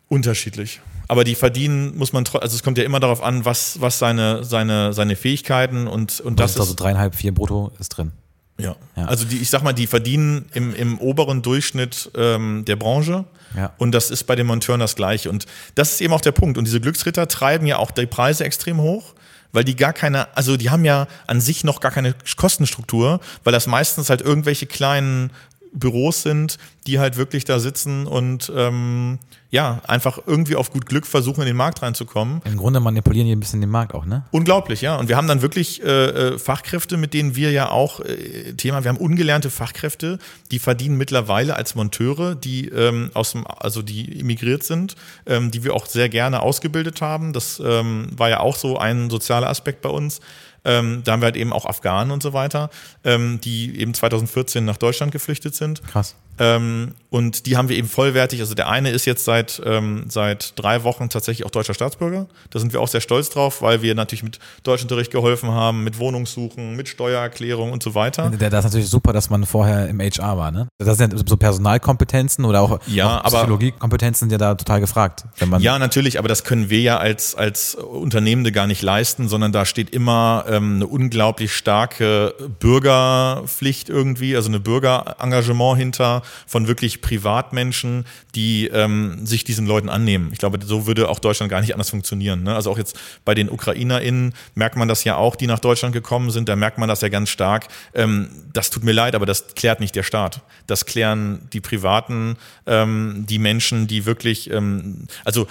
Unterschiedlich. Aber die verdienen, muss man, also es kommt ja immer darauf an, was, was seine, seine, seine Fähigkeiten und, und Das das ist also dreieinhalb, vier brutto ist drin. Ja. Ja. Also die, ich sag mal, die verdienen im, im oberen Durchschnitt ähm, der Branche. Ja. Und das ist bei den Monteuren das Gleiche. Und das ist eben auch der Punkt. Und diese Glücksritter treiben ja auch die Preise extrem hoch, weil die gar keine, also die haben ja an sich noch gar keine Kostenstruktur, weil das meistens halt irgendwelche kleinen Büros sind, die halt wirklich da sitzen und ähm, ja, einfach irgendwie auf gut Glück versuchen, in den Markt reinzukommen. Im Grunde manipulieren die ein bisschen den Markt auch, ne? Unglaublich, ja. Und wir haben dann wirklich äh, äh, Fachkräfte, mit denen wir ja auch äh, Thema, wir haben ungelernte Fachkräfte, die verdienen mittlerweile als Monteure, die ähm, aus dem, also die immigriert sind, ähm, die wir auch sehr gerne ausgebildet haben. Das ähm, war ja auch so ein sozialer Aspekt bei uns. Ähm, da haben wir halt eben auch Afghanen und so weiter, ähm, die eben 2014 nach Deutschland geflüchtet sind. Krass. Ähm, und die haben wir eben vollwertig. Also der eine ist jetzt seit, ähm, seit drei Wochen tatsächlich auch deutscher Staatsbürger. Da sind wir auch sehr stolz drauf, weil wir natürlich mit Deutschunterricht geholfen haben, mit Wohnungssuchen, mit Steuererklärung und so weiter. Da- Das ist natürlich super, dass man vorher im HR war, ne? Das sind so Personalkompetenzen oder auch, Ja, auch Psychologiekompetenzen sind ja da total gefragt. Ja, natürlich, aber das können wir ja als, als Unternehmende gar nicht leisten, sondern da steht immer ähm, eine unglaublich starke Bürgerpflicht irgendwie, also eine Bürgerengagement hinter von wirklich Privatmenschen, die ähm, sich diesen Leuten annehmen. Ich glaube, so würde auch Deutschland gar nicht anders funktionieren. Ne? Also auch jetzt bei den UkrainerInnen merkt man das ja auch, die nach Deutschland gekommen sind, da merkt man das ja ganz stark. Ähm, das tut mir leid, aber das klärt nicht der Staat. Das klären die Privaten, ähm, die Menschen, die wirklich, ähm, also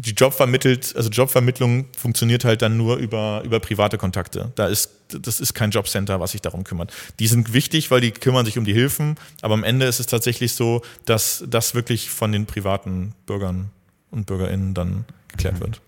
die Job vermittelt, also Jobvermittlung funktioniert halt dann nur über, über private Kontakte. Da ist, das ist kein Jobcenter, was sich darum kümmert. Die sind wichtig, weil die kümmern sich um die Hilfen, aber am Ende ist es tatsächlich so, dass das wirklich von den privaten Bürgern und BürgerInnen dann geklärt wird.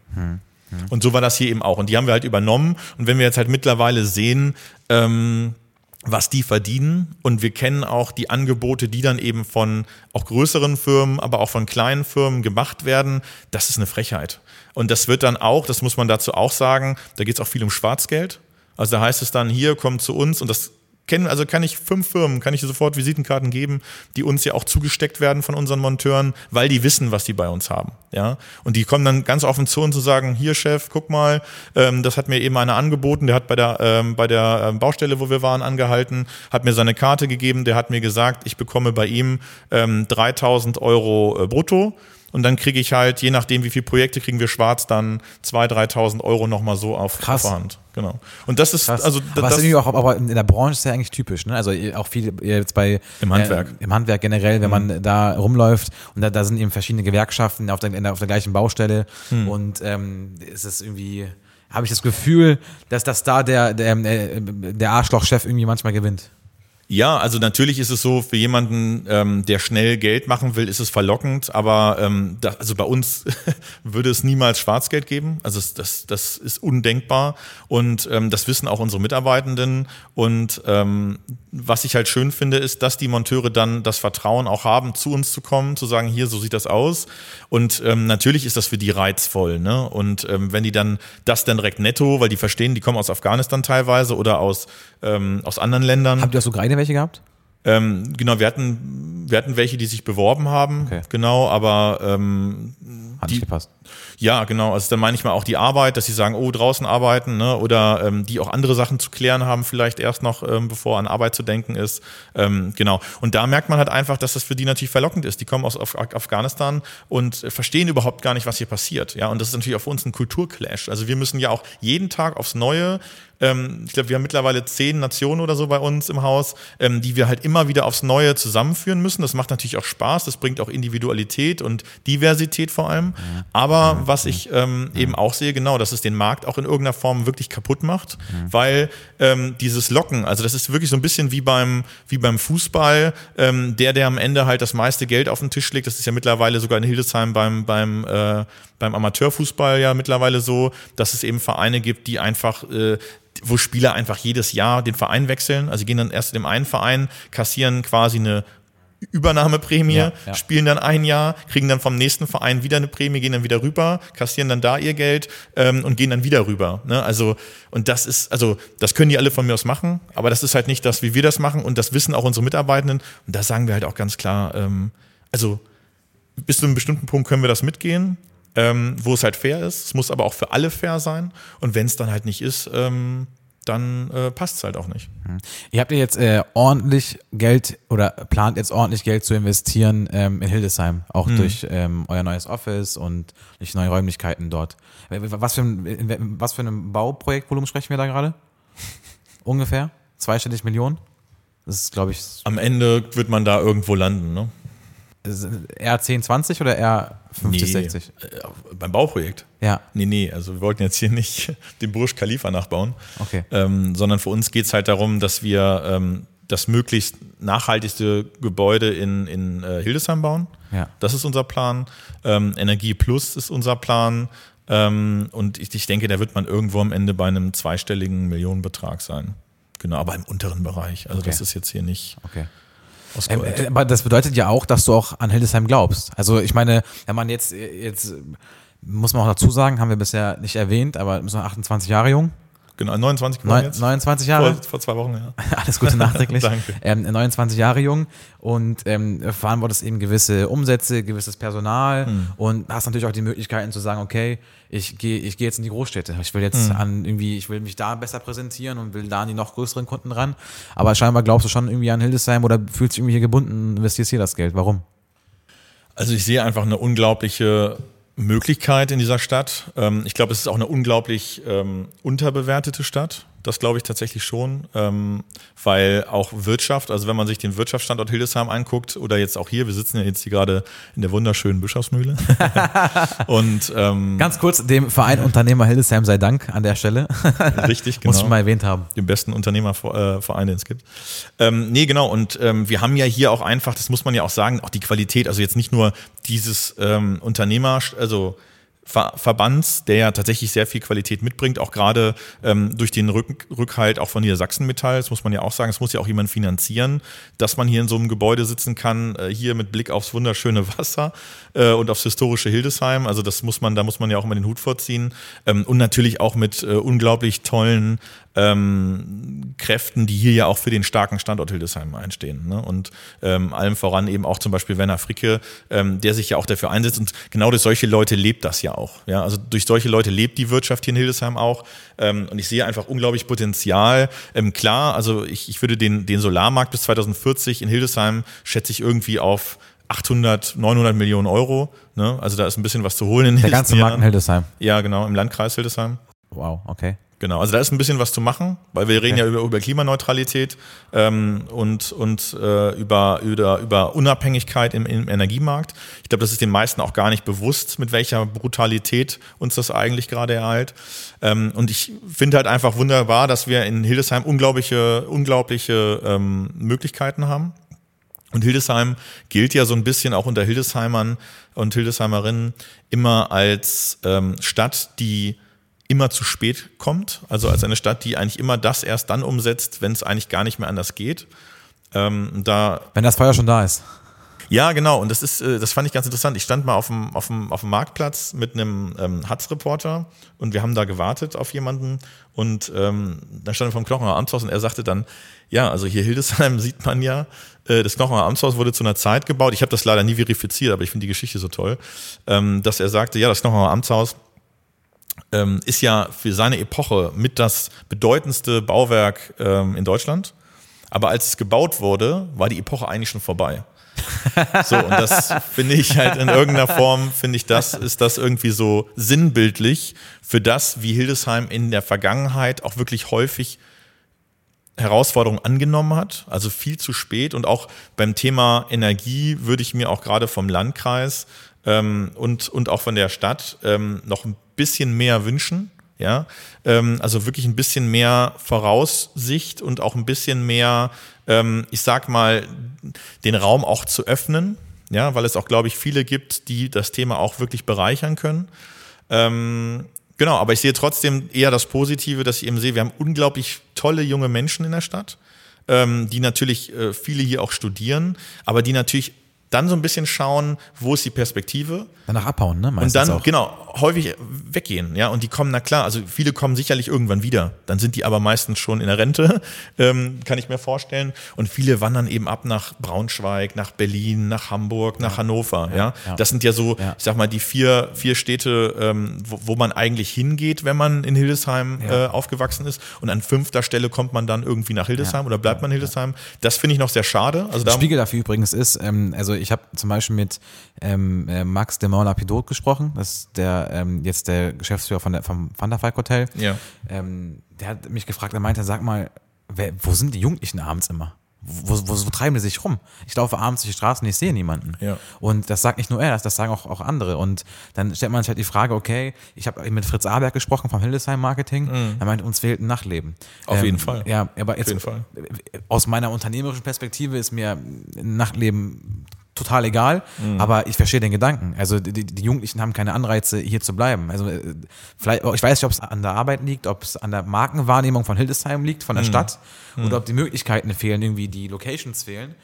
Und so war das hier eben auch. Und die haben wir halt übernommen. Und wenn wir jetzt halt mittlerweile sehen, ähm, was die verdienen und wir kennen auch die Angebote, die dann eben von auch größeren Firmen, aber auch von kleinen Firmen gemacht werden, das ist eine Frechheit. Und das wird dann auch, das muss man dazu auch sagen, da geht es auch viel um Schwarzgeld. Also da heißt es dann, hier kommt zu uns und das kennen, also kann ich fünf Firmen, kann ich sofort Visitenkarten geben, die uns ja auch zugesteckt werden von unseren Monteuren, weil die wissen, was die bei uns haben. Ja, und die kommen dann ganz offen zu uns und sagen: Hier, Chef, guck mal, ähm, das hat mir eben einer angeboten. Der hat bei der ähm, bei der ähm, Baustelle, wo wir waren, angehalten, hat mir seine Karte gegeben. Der hat mir gesagt, ich bekomme bei ihm ähm, 3.000 Euro äh, brutto. Und dann kriege ich halt, je nachdem, wie viele Projekte kriegen wir schwarz, dann 2.000, 3.000 Euro nochmal so auf, Krass. auf Hand. Genau. Und das ist, Krass. also aber das, das ist irgendwie auch, aber in der Branche ist ja eigentlich typisch, ne? Also auch viel jetzt bei Im Handwerk. Äh, im Handwerk generell, wenn man da rumläuft und da, da sind eben verschiedene Gewerkschaften auf der, auf der gleichen Baustelle und ähm, ist es irgendwie habe ich das Gefühl, dass das da der der, äh, der Arschlochchef irgendwie manchmal gewinnt. Ja, also natürlich ist es so, für jemanden, ähm, der schnell Geld machen will, ist es verlockend, aber ähm, da, also bei uns würde es niemals Schwarzgeld geben. Also das, das ist undenkbar und ähm, das wissen auch unsere Mitarbeitenden. Und ähm, was ich halt schön finde, ist, dass die Monteure dann das Vertrauen auch haben, zu uns zu kommen, zu sagen, hier, so sieht das aus. Und ähm, natürlich ist das für die reizvoll. Ne? Und ähm, wenn die dann das dann direkt netto, weil die verstehen, die kommen aus Afghanistan teilweise oder aus, ähm, aus anderen Ländern. Habt ihr auch so Ukraine welche gehabt? Ähm, genau, wir hatten, wir hatten welche, die sich beworben haben, Okay. genau, aber ähm, Hat die, nicht gepasst. Ja, genau. Also dann meine ich mal auch die Arbeit, dass sie sagen, oh, draußen arbeiten, ne? oder ähm, die auch andere Sachen zu klären haben, vielleicht erst noch, ähm, bevor an Arbeit zu denken ist. Ähm, genau. Und da merkt man halt einfach, dass das für die natürlich verlockend ist. Die kommen aus Af Afghanistan und verstehen überhaupt gar nicht, was hier passiert. Ja, und das ist natürlich auch für uns ein Kulturclash. Also wir müssen ja auch jeden Tag aufs Neue ähm, ich glaube, wir haben mittlerweile zehn Nationen oder so bei uns im Haus, ähm, die wir halt immer wieder aufs Neue zusammenführen müssen. Das macht natürlich auch Spaß, das bringt auch Individualität und Diversität vor allem. Aber was ich ähm, eben auch sehe, genau, dass es den Markt auch in irgendeiner Form wirklich kaputt macht, weil ähm, dieses Locken, also das ist wirklich so ein bisschen wie beim, wie beim Fußball, ähm, der, der am Ende halt das meiste Geld auf den Tisch legt, das ist ja mittlerweile sogar in Hildesheim beim, beim, äh, beim Amateurfußball ja mittlerweile so, dass es eben Vereine gibt, die einfach äh, wo Spieler einfach jedes Jahr den Verein wechseln. Also gehen dann erst in dem einen Verein, kassieren quasi eine Übernahmeprämie, Ja, ja. spielen dann ein Jahr, kriegen dann vom nächsten Verein wieder eine Prämie, gehen dann wieder rüber, kassieren dann da ihr Geld ähm, und gehen dann wieder rüber. Ne? Also, und das ist, also, das können die alle von mir aus machen, aber das ist halt nicht das, wie wir das machen und das wissen auch unsere Mitarbeitenden. Und da sagen wir halt auch ganz klar, ähm, also bis zu einem bestimmten Punkt können wir das mitgehen, ähm, wo es halt fair ist. Es muss aber auch für alle fair sein. Und wenn es dann halt nicht ist, ähm, dann äh, passt es halt auch nicht. Ihr habt ja jetzt äh, ordentlich Geld oder plant jetzt ordentlich Geld zu investieren ähm, in Hildesheim, auch durch ähm, euer neues Office und durch neue Räumlichkeiten dort. Was für ein, in, was für ein Bauprojektvolumen sprechen wir da gerade? Ungefähr? Zweistellig Millionen? Das ist, glaube ich, Am Ende wird man da irgendwo landen, ne? Eher 10, 20 oder eher 50, 60? Äh, beim Bauprojekt. Ja, Nee, nee, also wir wollten jetzt hier nicht den Burj Khalifa nachbauen, Okay. ähm, sondern für uns geht es halt darum, dass wir ähm, das möglichst nachhaltigste Gebäude in, in äh, Hildesheim bauen. Ja. Das ist unser Plan. Ähm, Energie Plus ist unser Plan. Ähm, und ich, ich denke, da wird man irgendwo am Ende bei einem zweistelligen Millionenbetrag sein. Genau, aber im unteren Bereich. Also Okay. das ist jetzt hier nicht okay. Ähm, äh, aber das bedeutet ja auch, dass du auch an Hildesheim glaubst. Also ich meine, wenn man jetzt, jetzt muss man auch dazu sagen, haben wir bisher nicht erwähnt, aber müssen wir 28 Jahre jung, genau, 29 geworden jetzt. 29 Jahre. Vor, vor zwei Wochen, ja. Alles Gute nachträglich. Danke. Ähm, 29 Jahre jung und ähm, verantwortest eben gewisse Umsätze, gewisses Personal Hm. und hast natürlich auch die Möglichkeiten zu sagen, okay, ich gehe ich gehe jetzt in die Großstädte. Ich will jetzt Hm. an irgendwie, ich will mich da besser präsentieren und will da an die noch größeren Kunden ran. Aber scheinbar glaubst du schon irgendwie an Hildesheim oder fühlst dich irgendwie hier gebunden, investierst hier das Geld. Warum? Also ich sehe einfach eine unglaubliche Möglichkeit in dieser Stadt. Ähm, ich glaube, es ist auch eine unglaublich ähm, unterbewertete Stadt. Das glaube ich tatsächlich schon, ähm, weil auch Wirtschaft, also wenn man sich den Wirtschaftsstandort Hildesheim anguckt oder jetzt auch hier, wir sitzen ja jetzt hier gerade in der wunderschönen Bischofsmühle und ähm, Ganz kurz, dem Verein Unternehmer Hildesheim sei Dank an der Stelle. richtig, genau Muss ich mal erwähnt haben. den besten Unternehmerverein, den es gibt. Ähm, nee, genau. Und ähm, wir haben ja hier auch einfach, das muss man ja auch sagen, auch die Qualität, also jetzt nicht nur dieses ähm, Unternehmer, also Ver Verbands, der ja tatsächlich sehr viel Qualität mitbringt, auch gerade ähm, durch den Rück Rückhalt auch von Niedersachsen Metall, das muss man ja auch sagen, es muss ja auch jemand finanzieren, dass man hier in so einem Gebäude sitzen kann, äh, hier mit Blick aufs wunderschöne Wasser äh, und aufs historische Hildesheim, also das muss man, da muss man ja auch immer den Hut vorziehen. Ähm, und natürlich auch mit äh, unglaublich tollen ähm, Kräften, die hier ja auch für den starken Standort Hildesheim einstehen. Ne? Und ähm, allem voran eben auch zum Beispiel Werner Fricke, ähm, der sich ja auch dafür einsetzt. Und genau durch solche Leute lebt das ja auch. Ja? Also durch solche Leute lebt die Wirtschaft hier in Hildesheim auch. Ähm, und ich sehe einfach unglaublich Potenzial. Ähm, klar, also ich, ich würde den, den Solarmarkt bis 2040 in Hildesheim schätze ich irgendwie auf 800, 900 Millionen Euro. Ne? Also da ist ein bisschen was zu holen in Der ganze Markt in. Hildesheim. Ja, genau, im Landkreis Hildesheim. Wow, okay. Genau, also da ist ein bisschen was zu machen, weil wir reden ja über, über Klimaneutralität ähm, und, und äh, über, über, über Unabhängigkeit im, im Energiemarkt. Ich glaube, das ist den meisten auch gar nicht bewusst, mit welcher Brutalität uns das eigentlich gerade ereilt. Ähm, und ich finde halt einfach wunderbar, dass wir in Hildesheim unglaubliche, unglaubliche ähm, Möglichkeiten haben. Und Hildesheim gilt ja so ein bisschen auch unter Hildesheimern und Hildesheimerinnen immer als ähm, Stadt, die immer zu spät kommt. Also als eine Stadt, die eigentlich immer das erst dann umsetzt, wenn es eigentlich gar nicht mehr anders geht. Ähm, da wenn das Feuer schon da ist. Ja, genau. Und das ist, äh, das fand ich ganz interessant. Ich stand mal auf dem, auf dem, auf dem Marktplatz mit einem ähm, Hatz-Reporter und wir haben da gewartet auf jemanden und ähm, dann stand er vom Knochener Amtshaus und er sagte dann, ja, also hier Hildesheim sieht man ja, äh, das Knochener Amtshaus wurde zu einer Zeit gebaut. Ich habe das leider nie verifiziert, aber ich finde die Geschichte so toll, ähm, dass er sagte, ja, das Knochener Amtshaus ähm, ist ja für seine Epoche mit das bedeutendste Bauwerk ähm, in Deutschland. Aber als es gebaut wurde, war die Epoche eigentlich schon vorbei. So, und das finde ich halt in irgendeiner Form, finde ich das, ist das irgendwie so sinnbildlich für das, wie Hildesheim in der Vergangenheit auch wirklich häufig Herausforderungen angenommen hat, also viel zu spät und auch beim Thema Energie würde ich mir auch gerade vom Landkreis ähm, und, und auch von der Stadt ähm, noch ein bisschen mehr wünschen. Ja, ähm, also wirklich ein bisschen mehr Voraussicht und auch ein bisschen mehr, ähm, ich sag mal, den Raum auch zu öffnen. Ja, weil es auch, glaube ich, viele gibt, die das Thema auch wirklich bereichern können. Ähm, genau, aber ich sehe trotzdem eher das Positive, dass ich eben sehe, wir haben unglaublich tolle junge Menschen in der Stadt, ähm, die natürlich äh, viele hier auch studieren, aber die natürlich dann so ein bisschen schauen, wo ist die Perspektive. Danach abhauen, ne? Meistens und dann, auch. genau, häufig weggehen, ja. Und die kommen, na klar, also viele kommen sicherlich irgendwann wieder. Dann sind die aber meistens schon in der Rente, ähm, kann ich mir vorstellen. Und viele wandern eben ab nach Braunschweig, nach Berlin, nach Hamburg, nach ja. Hannover, ja, ja. Das sind ja so, ja. ich sag mal, die vier, vier Städte, ähm, wo, wo, man eigentlich hingeht, wenn man in Hildesheim äh, aufgewachsen ist. Und an fünfter Stelle kommt man dann irgendwie nach Hildesheim oder bleibt man in Hildesheim. Das finde ich noch sehr schade. Also da Spiegel dafür übrigens ist, ähm, also ich habe zum Beispiel mit ähm, äh, Max de Lapidot gesprochen, das ist der ähm, jetzt der Geschäftsführer von der, vom Van der Falk Hotel. Ja. Ähm, der hat mich gefragt, er meinte, sag mal, wer, wo sind die Jugendlichen abends immer? Wo, wo, wo treiben die sich rum? Ich laufe abends durch die Straßen und ich sehe niemanden. Ja. Und das sagt nicht nur er, das, das sagen auch, auch andere. Und dann stellt man sich halt die Frage, okay, ich habe mit Fritz Aberg gesprochen vom Hildesheim Marketing. Mhm. Er meinte, uns fehlt ein Nachtleben. Auf ähm, jeden Fall. Ja, aber jetzt aus meiner unternehmerischen Perspektive ist mir ein Nachtleben total egal, mhm. aber ich verstehe den Gedanken. Also die, die, Jugendlichen haben keine Anreize, hier zu bleiben. Also äh, vielleicht, ich weiß nicht, ob es an der Arbeit liegt, ob es an der Markenwahrnehmung von Hildesheim liegt, von der mhm. Stadt, mhm. oder ob die Möglichkeiten fehlen, irgendwie die Locations fehlen.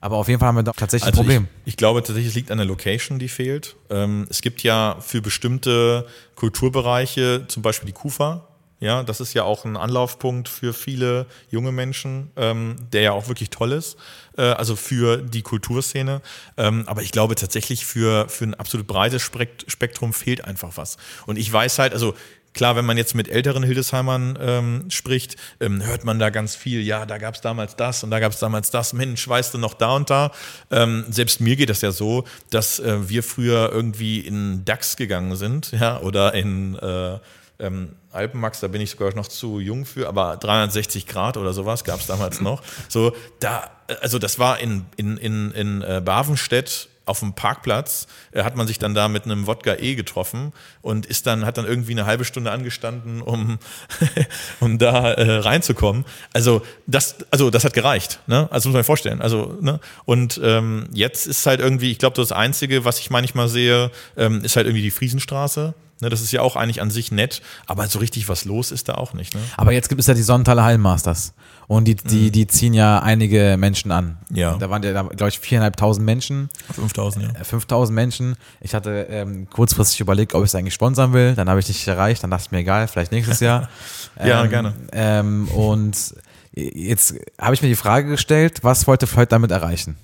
Aber auf jeden Fall haben wir da tatsächlich also ein Problem. Ich, ich, glaube tatsächlich, es liegt an der Location, die fehlt. Ähm, es gibt ja für bestimmte Kulturbereiche, zum Beispiel die KUFA, ja, das ist ja auch ein Anlaufpunkt für viele junge Menschen, ähm, der ja auch wirklich toll ist, äh, also für die Kulturszene. Ähm, aber ich glaube tatsächlich für, für ein absolut breites Spektrum fehlt einfach was. Und ich weiß halt, also Klar, wenn man jetzt mit älteren Hildesheimern ähm, spricht, ähm, hört man da ganz viel, ja, da gab es damals das und da gab es damals das, Mensch, weißt du noch da und da. Ähm, selbst mir geht das ja so, dass äh, wir früher irgendwie in DAX gegangen sind, ja, oder in äh, ähm, Alpenmax, da bin ich sogar noch zu jung für, aber 360 Grad oder sowas gab es damals noch. So, da, also das war in, in, in, in äh, Bavenstedt auf dem Parkplatz äh, hat man sich dann da mit einem Wodka E getroffen und ist dann, hat dann irgendwie eine halbe Stunde angestanden, um, um da äh, reinzukommen. Also das, also das hat gereicht, ne? Also muss man sich vorstellen. Also, ne? Und ähm, jetzt ist halt irgendwie, ich glaube, das Einzige, was ich manchmal sehe, ähm, ist halt irgendwie die Friesenstraße. Ne, das ist ja auch eigentlich an sich nett, aber so richtig was los ist da auch nicht. Ne? Aber jetzt gibt es ja die Sonnenthaler Hallenmasters. Und die, die, mhm. die ziehen ja einige Menschen an. Ja. Da waren ja, glaube ich, viereinhalbtausend Menschen. 5000, ja. 5000 äh, Menschen. Ich hatte ähm, kurzfristig überlegt, ob ich es eigentlich sponsern will. Dann habe ich nicht erreicht. Dann dachte ich mir, egal, vielleicht nächstes Jahr. ja, ähm, gerne. Ähm, und jetzt habe ich mir die Frage gestellt, was wollte Floyd damit erreichen?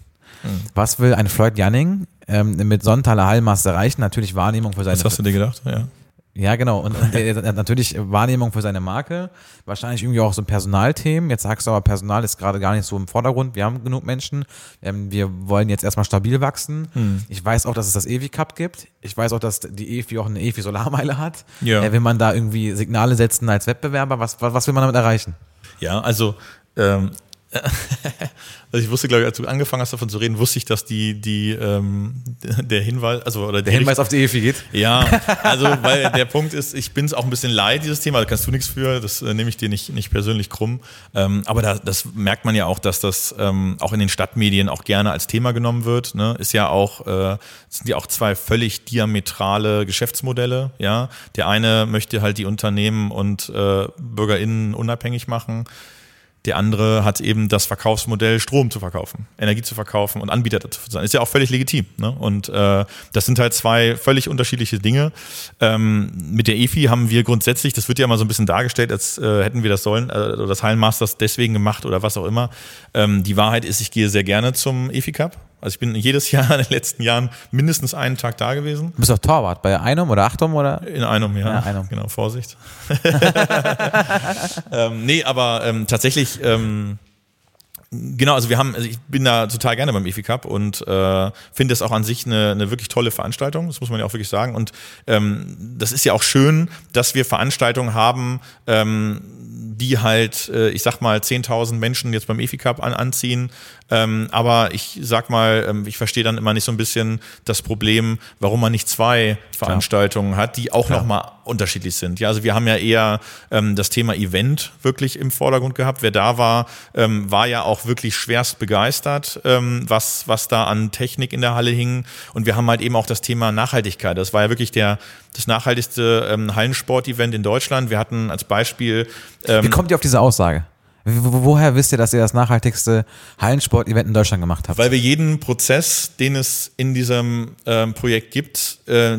Mhm. Was will ein Floyd Janning ähm, mit Sonntaler Hallmaß erreichen? Natürlich Wahrnehmung für seine. Was hast du dir gedacht? Ja. Ja, genau. Und, natürlich Wahrnehmung für seine Marke, wahrscheinlich irgendwie auch so Personalthemen. Jetzt sagst du aber, Personal ist gerade gar nicht so im Vordergrund. Wir haben genug Menschen. Ähm, wir wollen jetzt erstmal stabil wachsen. Hm. Ich weiß auch, dass es das EVI Cup gibt. Ich weiß auch, dass die EFI auch eine EFI Solarmeile hat. Ja. Äh, will man da irgendwie Signale setzen als Wettbewerber? Was, was, was will man damit erreichen? Ja, also ähm, also ich wusste, glaube ich, als du angefangen hast davon zu reden, wusste ich, dass die, die, ähm, der Hinweis, also oder der Hinweis auf die EFI geht. Ja, also weil der Punkt ist, ich bin es auch ein bisschen leid, dieses Thema, da kannst du nichts für, das äh, nehme ich dir nicht, nicht persönlich krumm. Ähm, aber da, das merkt man ja auch, dass das ähm, auch in den Stadtmedien auch gerne als Thema genommen wird. Ne? Ist ja auch, äh, sind ja auch zwei völlig diametrale Geschäftsmodelle. Ja, der eine möchte halt die Unternehmen und äh, BürgerInnen unabhängig machen der andere hat eben das Verkaufsmodell, Strom zu verkaufen, Energie zu verkaufen und Anbieter dazu zu sein. Ist ja auch völlig legitim. Ne? Und äh, das sind halt zwei völlig unterschiedliche Dinge. Ähm, mit der EFI haben wir grundsätzlich, das wird ja immer so ein bisschen dargestellt, als äh, hätten wir das sollen, äh, das Hallenmasters deswegen gemacht oder was auch immer. Ähm, die Wahrheit ist, ich gehe sehr gerne zum EFI Cup. Also ich bin jedes Jahr in den letzten Jahren mindestens einen Tag da gewesen. Du bist auch Torwart bei einem oder Achtum oder? In einem, ja. ja einem. Genau, Vorsicht. ähm, nee, aber ähm, tatsächlich, ähm, genau, also wir haben, also ich bin da total gerne beim EFI Cup und äh, finde es auch an sich eine, eine wirklich tolle Veranstaltung, das muss man ja auch wirklich sagen. Und ähm, das ist ja auch schön, dass wir Veranstaltungen haben, ähm, die halt, äh, ich sag mal, 10.000 Menschen jetzt beim EFI Cup an, anziehen. Ähm, aber ich sag mal, ähm, ich verstehe dann immer nicht so ein bisschen das Problem, warum man nicht zwei Veranstaltungen Klar. hat, die auch nochmal unterschiedlich sind. Ja, also wir haben ja eher ähm, das Thema Event wirklich im Vordergrund gehabt. Wer da war, ähm, war ja auch wirklich schwerst begeistert, ähm, was, was da an Technik in der Halle hing. Und wir haben halt eben auch das Thema Nachhaltigkeit. Das war ja wirklich der, das nachhaltigste ähm, Hallensport-Event in Deutschland. Wir hatten als Beispiel. Ähm, Wie kommt ihr auf diese Aussage? Woher wisst ihr, dass ihr das nachhaltigste Hallensport-Event in Deutschland gemacht habt? Weil wir jeden Prozess, den es in diesem ähm, Projekt gibt, äh,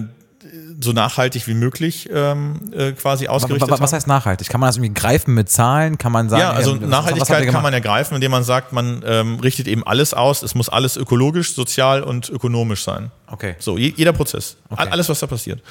so nachhaltig wie möglich ähm, äh, quasi ausgerichtet was, was heißt nachhaltig? Kann man das irgendwie greifen mit Zahlen? Kann man sagen? Ja, also ey, Nachhaltigkeit kann man ja greifen, indem man sagt, man ähm, richtet eben alles aus. Es muss alles ökologisch, sozial und ökonomisch sein. Okay. So, jeder Prozess. Okay. Alles, was da passiert.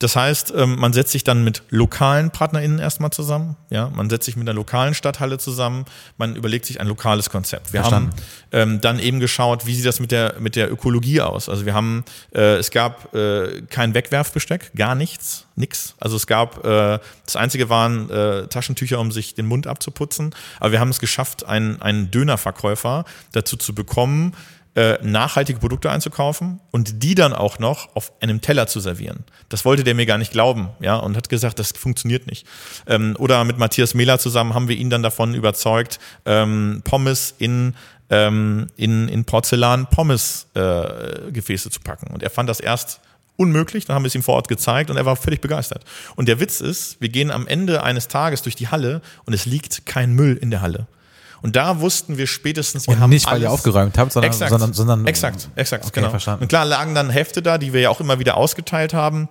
Das heißt, ähm, man setzt sich dann mit lokalen PartnerInnen erstmal zusammen. Ja, man setzt sich mit einer lokalen Stadthalle zusammen. Man überlegt sich ein lokales Konzept. Wir Verstanden. haben ähm, dann eben geschaut, wie sieht das mit der, mit der Ökologie aus? Also wir haben, äh, es gab äh, kein Wegwerfbesteck, gar nichts, nix. Also es gab, äh, das einzige waren äh, Taschentücher, um sich den Mund abzuputzen. Aber wir haben es geschafft, einen, einen Dönerverkäufer dazu zu bekommen, äh, nachhaltige Produkte einzukaufen und die dann auch noch auf einem Teller zu servieren. Das wollte der mir gar nicht glauben, ja, und hat gesagt, das funktioniert nicht. Ähm, oder mit Matthias Mehler zusammen haben wir ihn dann davon überzeugt, ähm, Pommes in ähm, in, in Porzellan Pommes äh, zu packen. Und er fand das erst unmöglich, dann haben wir es ihm vor Ort gezeigt und er war völlig begeistert. Und der Witz ist, wir gehen am Ende eines Tages durch die Halle und es liegt kein Müll in der Halle. Und da wussten wir spätestens, wir und haben nicht, weil ihr aufgeräumt habt, sondern, exakt, sondern, sondern exakt, exakt, okay, genau. Verstanden. Und klar lagen dann Hefte da, die wir ja auch immer wieder ausgeteilt haben.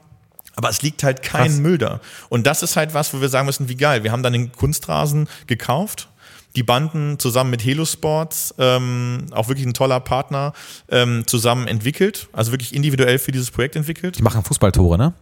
Aber es liegt halt kein Krass. Müll da. Und das ist halt was, wo wir sagen müssen, wie geil. Wir haben dann den Kunstrasen gekauft die Banden zusammen mit Helo Sports, ähm, auch wirklich ein toller Partner, ähm, zusammen entwickelt, also wirklich individuell für dieses Projekt entwickelt. Die machen Fußballtore, ne?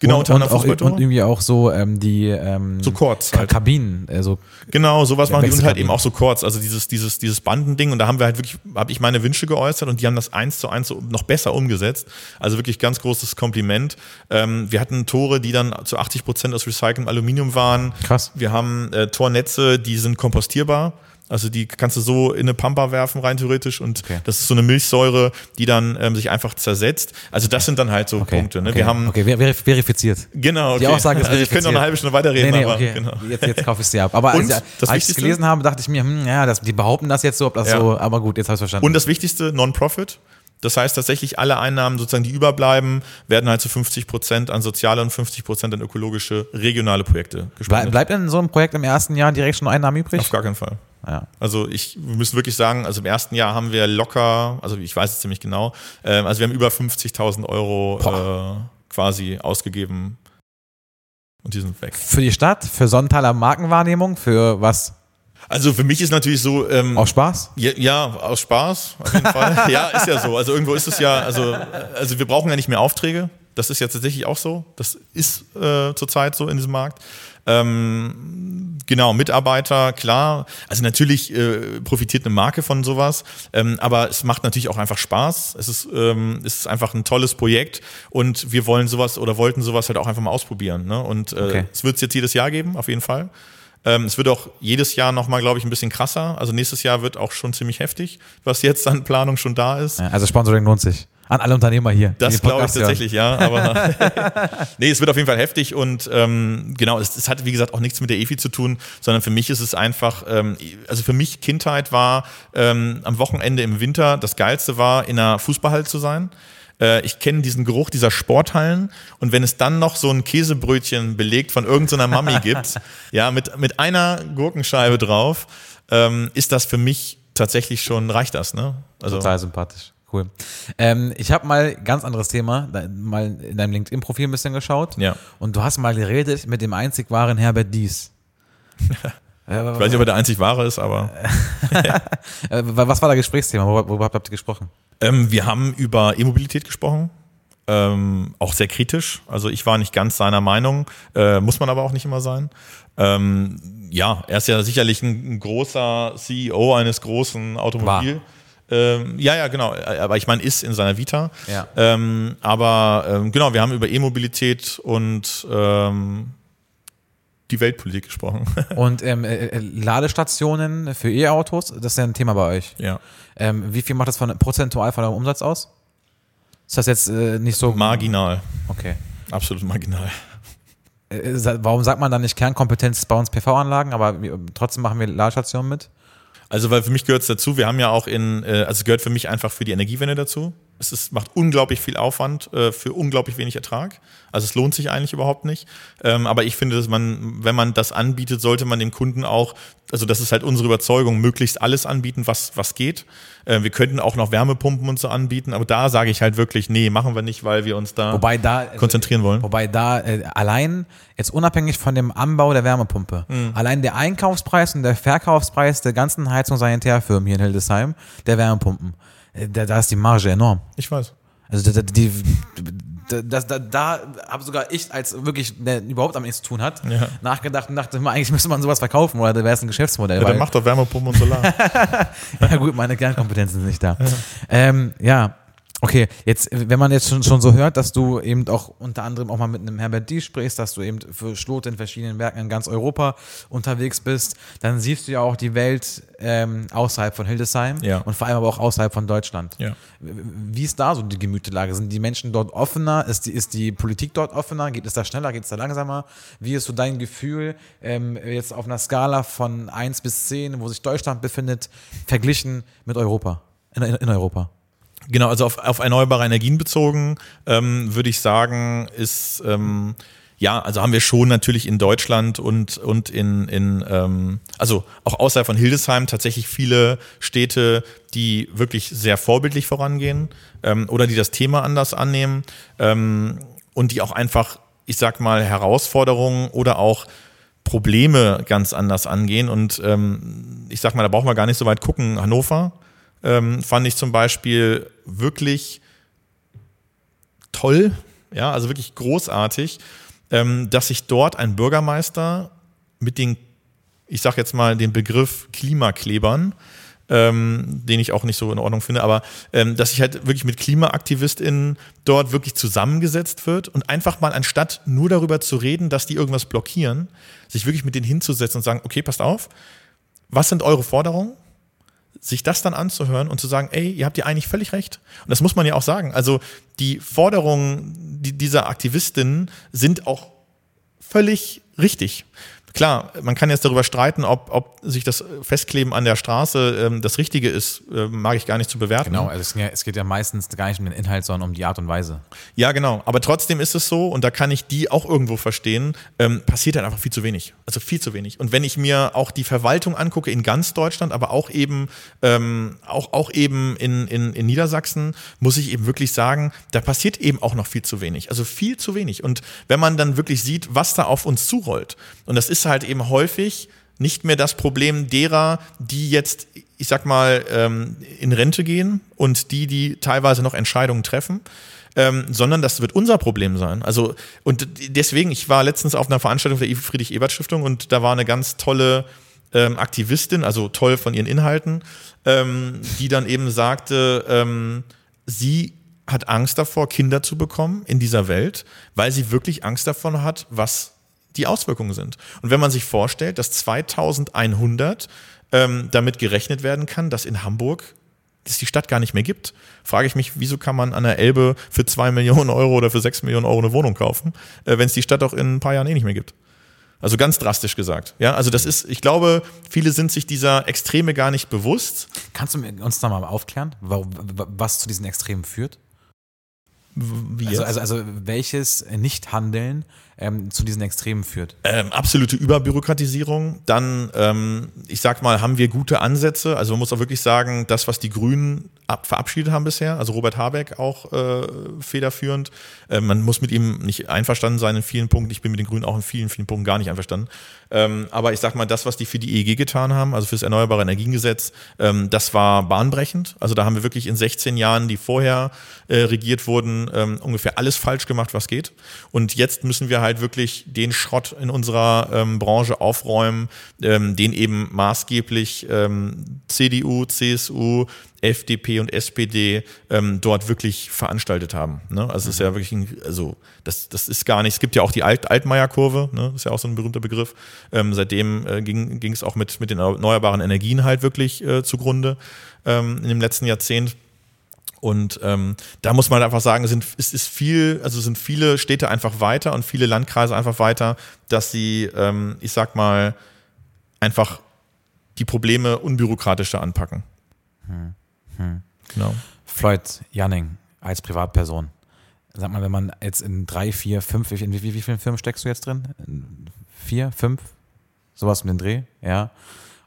Genau, und, und, auch, und irgendwie auch so ähm, die ähm, so Chords halt. Kabinen. Also genau, sowas machen die und halt eben auch so Chords, also dieses, dieses, dieses Bandending und da haben wir halt wirklich, habe ich meine Wünsche geäußert und die haben das eins zu eins noch besser umgesetzt. Also wirklich ganz großes Kompliment. Ähm, wir hatten Tore, die dann zu 80 Prozent aus recyceltem Aluminium waren. Krass. Wir haben äh, Tornetze, die sind kompostierbar. Also die kannst du so in eine Pampa werfen, rein theoretisch. Und okay. das ist so eine Milchsäure, die dann ähm, sich einfach zersetzt. Also das sind dann halt so okay. Punkte. Ne? Okay. Wir haben okay, verifiziert. Genau. Okay. Die Aussage ist also ich könnte noch eine halbe Stunde weiterreden, nee, nee, aber genau. jetzt, jetzt kaufe ich sie ab. Aber und als, als ich es gelesen habe, dachte ich mir, hm, ja, das, die behaupten das jetzt so, ob das ja. so, aber gut, jetzt habe ich verstanden. Und das Wichtigste, Non-Profit. Das heißt tatsächlich, alle Einnahmen, sozusagen, die überbleiben, werden halt zu 50 Prozent an soziale und 50 Prozent an ökologische regionale Projekte gespendet. Bleibt denn so ein Projekt im ersten Jahr direkt schon Einnahmen übrig? Auf gar keinen Fall. Ja. Also ich, wir müssen wirklich sagen, also im ersten Jahr haben wir locker, also ich weiß es ziemlich genau, äh, also wir haben über 50.000 Euro äh, quasi ausgegeben und die sind weg. Für die Stadt, für Sonntaler Markenwahrnehmung, für was? Also für mich ist natürlich so. Ähm, aus Spaß? Ja, ja, aus Spaß, auf jeden Fall. ja, ist ja so. Also irgendwo ist es ja, also, also wir brauchen ja nicht mehr Aufträge. Das ist ja tatsächlich auch so. Das ist äh, zurzeit so in diesem Markt. Ähm, genau, Mitarbeiter, klar. Also natürlich äh, profitiert eine Marke von sowas, ähm, aber es macht natürlich auch einfach Spaß. Es ist, ähm, es ist einfach ein tolles Projekt und wir wollen sowas oder wollten sowas halt auch einfach mal ausprobieren. Ne? Und äh, Okay. es wird es jetzt jedes Jahr geben, auf jeden Fall. Ähm, es wird auch jedes Jahr nochmal, glaube ich, ein bisschen krasser. Also nächstes Jahr wird auch schon ziemlich heftig, was jetzt an Planung schon da ist. Ja, also Sponsoring lohnt sich. An alle Unternehmer hier. Das glaube ich hören. tatsächlich, ja. Aber nee, es wird auf jeden Fall heftig und ähm, genau, es, es hat wie gesagt auch nichts mit der EFI zu tun, sondern für mich ist es einfach, ähm, also für mich Kindheit war ähm, am Wochenende im Winter das Geilste war, in einer Fußballhalle zu sein. Äh, Ich kenne diesen Geruch dieser Sporthallen und wenn es dann noch so ein Käsebrötchen belegt von irgendeiner Mami gibt, ja, mit, mit einer Gurkenscheibe drauf, ähm, ist das für mich tatsächlich schon, reicht das, ne? Also, Total sympathisch. Cool. Ähm, ich habe mal ganz anderes Thema, da, mal in deinem LinkedIn-Profil ein bisschen geschaut. Ja. Und du hast mal geredet mit dem einzig wahren Herbert Dies. ich weiß nicht, ob er der einzig wahre ist, aber. Äh, was war das Gesprächsthema? Worüber, worüber habt ihr gesprochen? Ähm, wir haben über E-Mobilität gesprochen. Ähm, auch sehr kritisch. Also ich war nicht ganz seiner Meinung, äh, muss man aber auch nicht immer sein. Ähm, ja, er ist ja sicherlich ein, ein großer CEO eines großen Automobil. Ähm, ja, ja, genau. Aber ich meine, ist in seiner Vita. Ja. Ähm, aber ähm, genau, wir haben über E-Mobilität und ähm, die Weltpolitik gesprochen. Und ähm, äh, äh, Ladestationen für E-Autos, das ist ja ein Thema bei euch. ja. Ähm, wie viel macht das von, prozentual von eurem Umsatz aus? Ist das jetzt äh, nicht so. Marginal. Okay. Absolut marginal. Äh, sa- warum sagt man dann nicht Kernkompetenz bei uns PV-Anlagen, aber wir, trotzdem machen wir Ladestationen mit? Also, weil für mich gehört es dazu, wir haben ja auch in, äh, also es gehört für mich einfach für die Energiewende dazu. Es ist, macht unglaublich viel Aufwand äh, für unglaublich wenig Ertrag. Also es lohnt sich eigentlich überhaupt nicht. Ähm, aber ich finde, dass man, wenn man das anbietet, sollte man dem Kunden auch, also das ist halt unsere Überzeugung, möglichst alles anbieten, was, was geht. Äh, wir könnten auch noch Wärmepumpen und so anbieten, aber da sage ich halt wirklich, nee, machen wir nicht, weil wir uns da Wobei da. konzentrieren wollen. Wobei da äh, allein, jetzt unabhängig von dem Anbau der Wärmepumpe, Mhm. allein der Einkaufspreis und der Verkaufspreis der ganzen Heizungs- und Sanitärfirmen hier in Hildesheim, der Wärmepumpen, da, da ist die Marge enorm. Ich weiß. Also da, da- die, da, da, da, habe sogar ich, als wirklich, der überhaupt damit nichts zu tun hat, Ja. nachgedacht und dachte, eigentlich müsste man sowas verkaufen oder da wäre es ein Geschäftsmodell. Ja, dann macht doch Wärmepumpen und Solar. ja gut, meine Kernkompetenzen sind nicht da. Ähm, ja, okay, jetzt, wenn man jetzt schon, schon so hört, dass du eben auch unter anderem auch mal mit einem Herbert Die sprichst, dass du eben für Schlot in verschiedenen Werken in ganz Europa unterwegs bist, dann siehst du ja auch die Welt ähm, außerhalb von Hildesheim Ja. und vor allem aber auch außerhalb von Deutschland. Ja. Wie ist da so die Gemütelage? Sind die Menschen dort offener? Ist die, ist die Politik dort offener? Geht es da schneller? Geht es da langsamer? Wie ist so dein Gefühl ähm, jetzt auf einer Skala von 1 bis 10, wo sich Deutschland befindet, verglichen mit Europa? In, in, in Europa? Genau, also auf, auf erneuerbare Energien bezogen, ähm, würde ich sagen, ist ähm, ja, also haben wir schon natürlich in Deutschland und, und in, in ähm, also auch außerhalb von Hildesheim tatsächlich viele Städte, die wirklich sehr vorbildlich vorangehen ähm, oder die das Thema anders annehmen ähm, und die auch einfach, ich sag mal, Herausforderungen oder auch Probleme ganz anders angehen. Und ähm, ich sag mal, da brauchen wir gar nicht so weit gucken. Hannover ähm, fand ich zum Beispiel wirklich toll, ja, also wirklich großartig, ähm, dass sich dort ein Bürgermeister mit den, ich sag jetzt mal den Begriff Klimaklebern, ähm, den ich auch nicht so in Ordnung finde, aber ähm, dass sich halt wirklich mit KlimaaktivistInnen dort wirklich zusammengesetzt wird und einfach mal anstatt nur darüber zu reden, dass die irgendwas blockieren, sich wirklich mit denen hinzusetzen und sagen, okay, passt auf, was sind eure Forderungen? Sich das dann anzuhören und zu sagen, ey, ihr habt ja eigentlich völlig recht. Und das muss man ja auch sagen. Also die Forderungen die, dieser Aktivistinnen sind auch völlig richtig. Klar, man kann jetzt darüber streiten, ob, ob sich das Festkleben an der Straße ähm, das Richtige ist, äh, mag ich gar nicht zu bewerten. Genau, also es, geht ja- es geht ja meistens gar nicht um den Inhalt, sondern um die Art und Weise. Ja, genau. Aber trotzdem ist es so, und da kann ich die auch irgendwo verstehen, ähm, passiert halt einfach viel zu wenig. Also viel zu wenig. Und wenn ich mir auch die Verwaltung angucke in ganz Deutschland, aber auch eben, ähm, auch, auch eben in, in, in Niedersachsen, muss ich eben wirklich sagen, da passiert eben auch noch viel zu wenig. Also viel zu wenig. Und wenn man dann wirklich sieht, was da auf uns zurollt, und das ist halt eben häufig nicht mehr das Problem derer, die jetzt, ich sag mal, ähm, in Rente gehen und die, die teilweise noch Entscheidungen treffen, ähm, sondern das wird unser Problem sein. Also, und deswegen, ich war letztens auf einer Veranstaltung der Friedrich-Ebert-Stiftung und da war eine ganz tolle ähm, Aktivistin, also toll von ihren Inhalten, ähm, die dann eben sagte, ähm, sie hat Angst davor, Kinder zu bekommen in dieser Welt, weil sie wirklich Angst davon hat, was die Auswirkungen sind. Und wenn man sich vorstellt, dass 2100 ähm, damit gerechnet werden kann, dass in Hamburg es die Stadt gar nicht mehr gibt, frage ich mich, wieso kann man an der Elbe für zwei Millionen Euro oder für sechs Millionen Euro eine Wohnung kaufen, äh, wenn es die Stadt auch in ein paar Jahren eh nicht mehr gibt. Also ganz drastisch gesagt. Ja, also das ist, ich glaube, viele sind sich dieser Extreme gar nicht bewusst. Kannst du uns da mal aufklären, was zu diesen Extremen führt? Also, also, also welches Nichthandeln ähm, zu diesen Extremen führt? Ähm, absolute Überbürokratisierung. Dann, ähm, ich sag mal, haben wir gute Ansätze. Also man muss auch wirklich sagen, das, was die Grünen ab, verabschiedet haben bisher, also Robert Habeck auch äh, federführend. Äh, man muss mit ihm nicht einverstanden sein in vielen Punkten. Ich bin mit den Grünen auch in vielen, vielen Punkten gar nicht einverstanden. Ähm, aber ich sag mal, das, was die für die EEG getan haben, also für das Erneuerbare Energiengesetz, ähm, das war bahnbrechend. Also da haben wir wirklich in 16 Jahren, die vorher äh, regiert wurden, ähm, ungefähr alles falsch gemacht, was geht. Und jetzt müssen wir halt wirklich den Schrott in unserer ähm, Branche aufräumen, ähm, den eben maßgeblich ähm, CDU, CSU, FDP und SPD ähm, dort wirklich veranstaltet haben. Ne? Also es ist ja wirklich, ein, also das, das ist gar nicht, es gibt ja auch die Alt Altmaier-Kurve, ne? ist ja auch so ein berühmter Begriff. Ähm, seitdem äh, ging es auch mit, mit den erneuerbaren Energien halt wirklich äh, zugrunde ähm, in dem letzten Jahrzehnt. Und ähm, da muss man einfach sagen, sind, es ist viel, also sind viele Städte einfach weiter und viele Landkreise einfach weiter, dass sie, ähm, ich sag mal, einfach die Probleme unbürokratischer anpacken. Hm. Hm. Genau. Floyd Janning als Privatperson. Sag mal, wenn man jetzt in drei, vier, fünf, in wie, wie, wie vielen Firmen steckst du jetzt drin? In vier, fünf? Sowas mit dem Dreh, ja.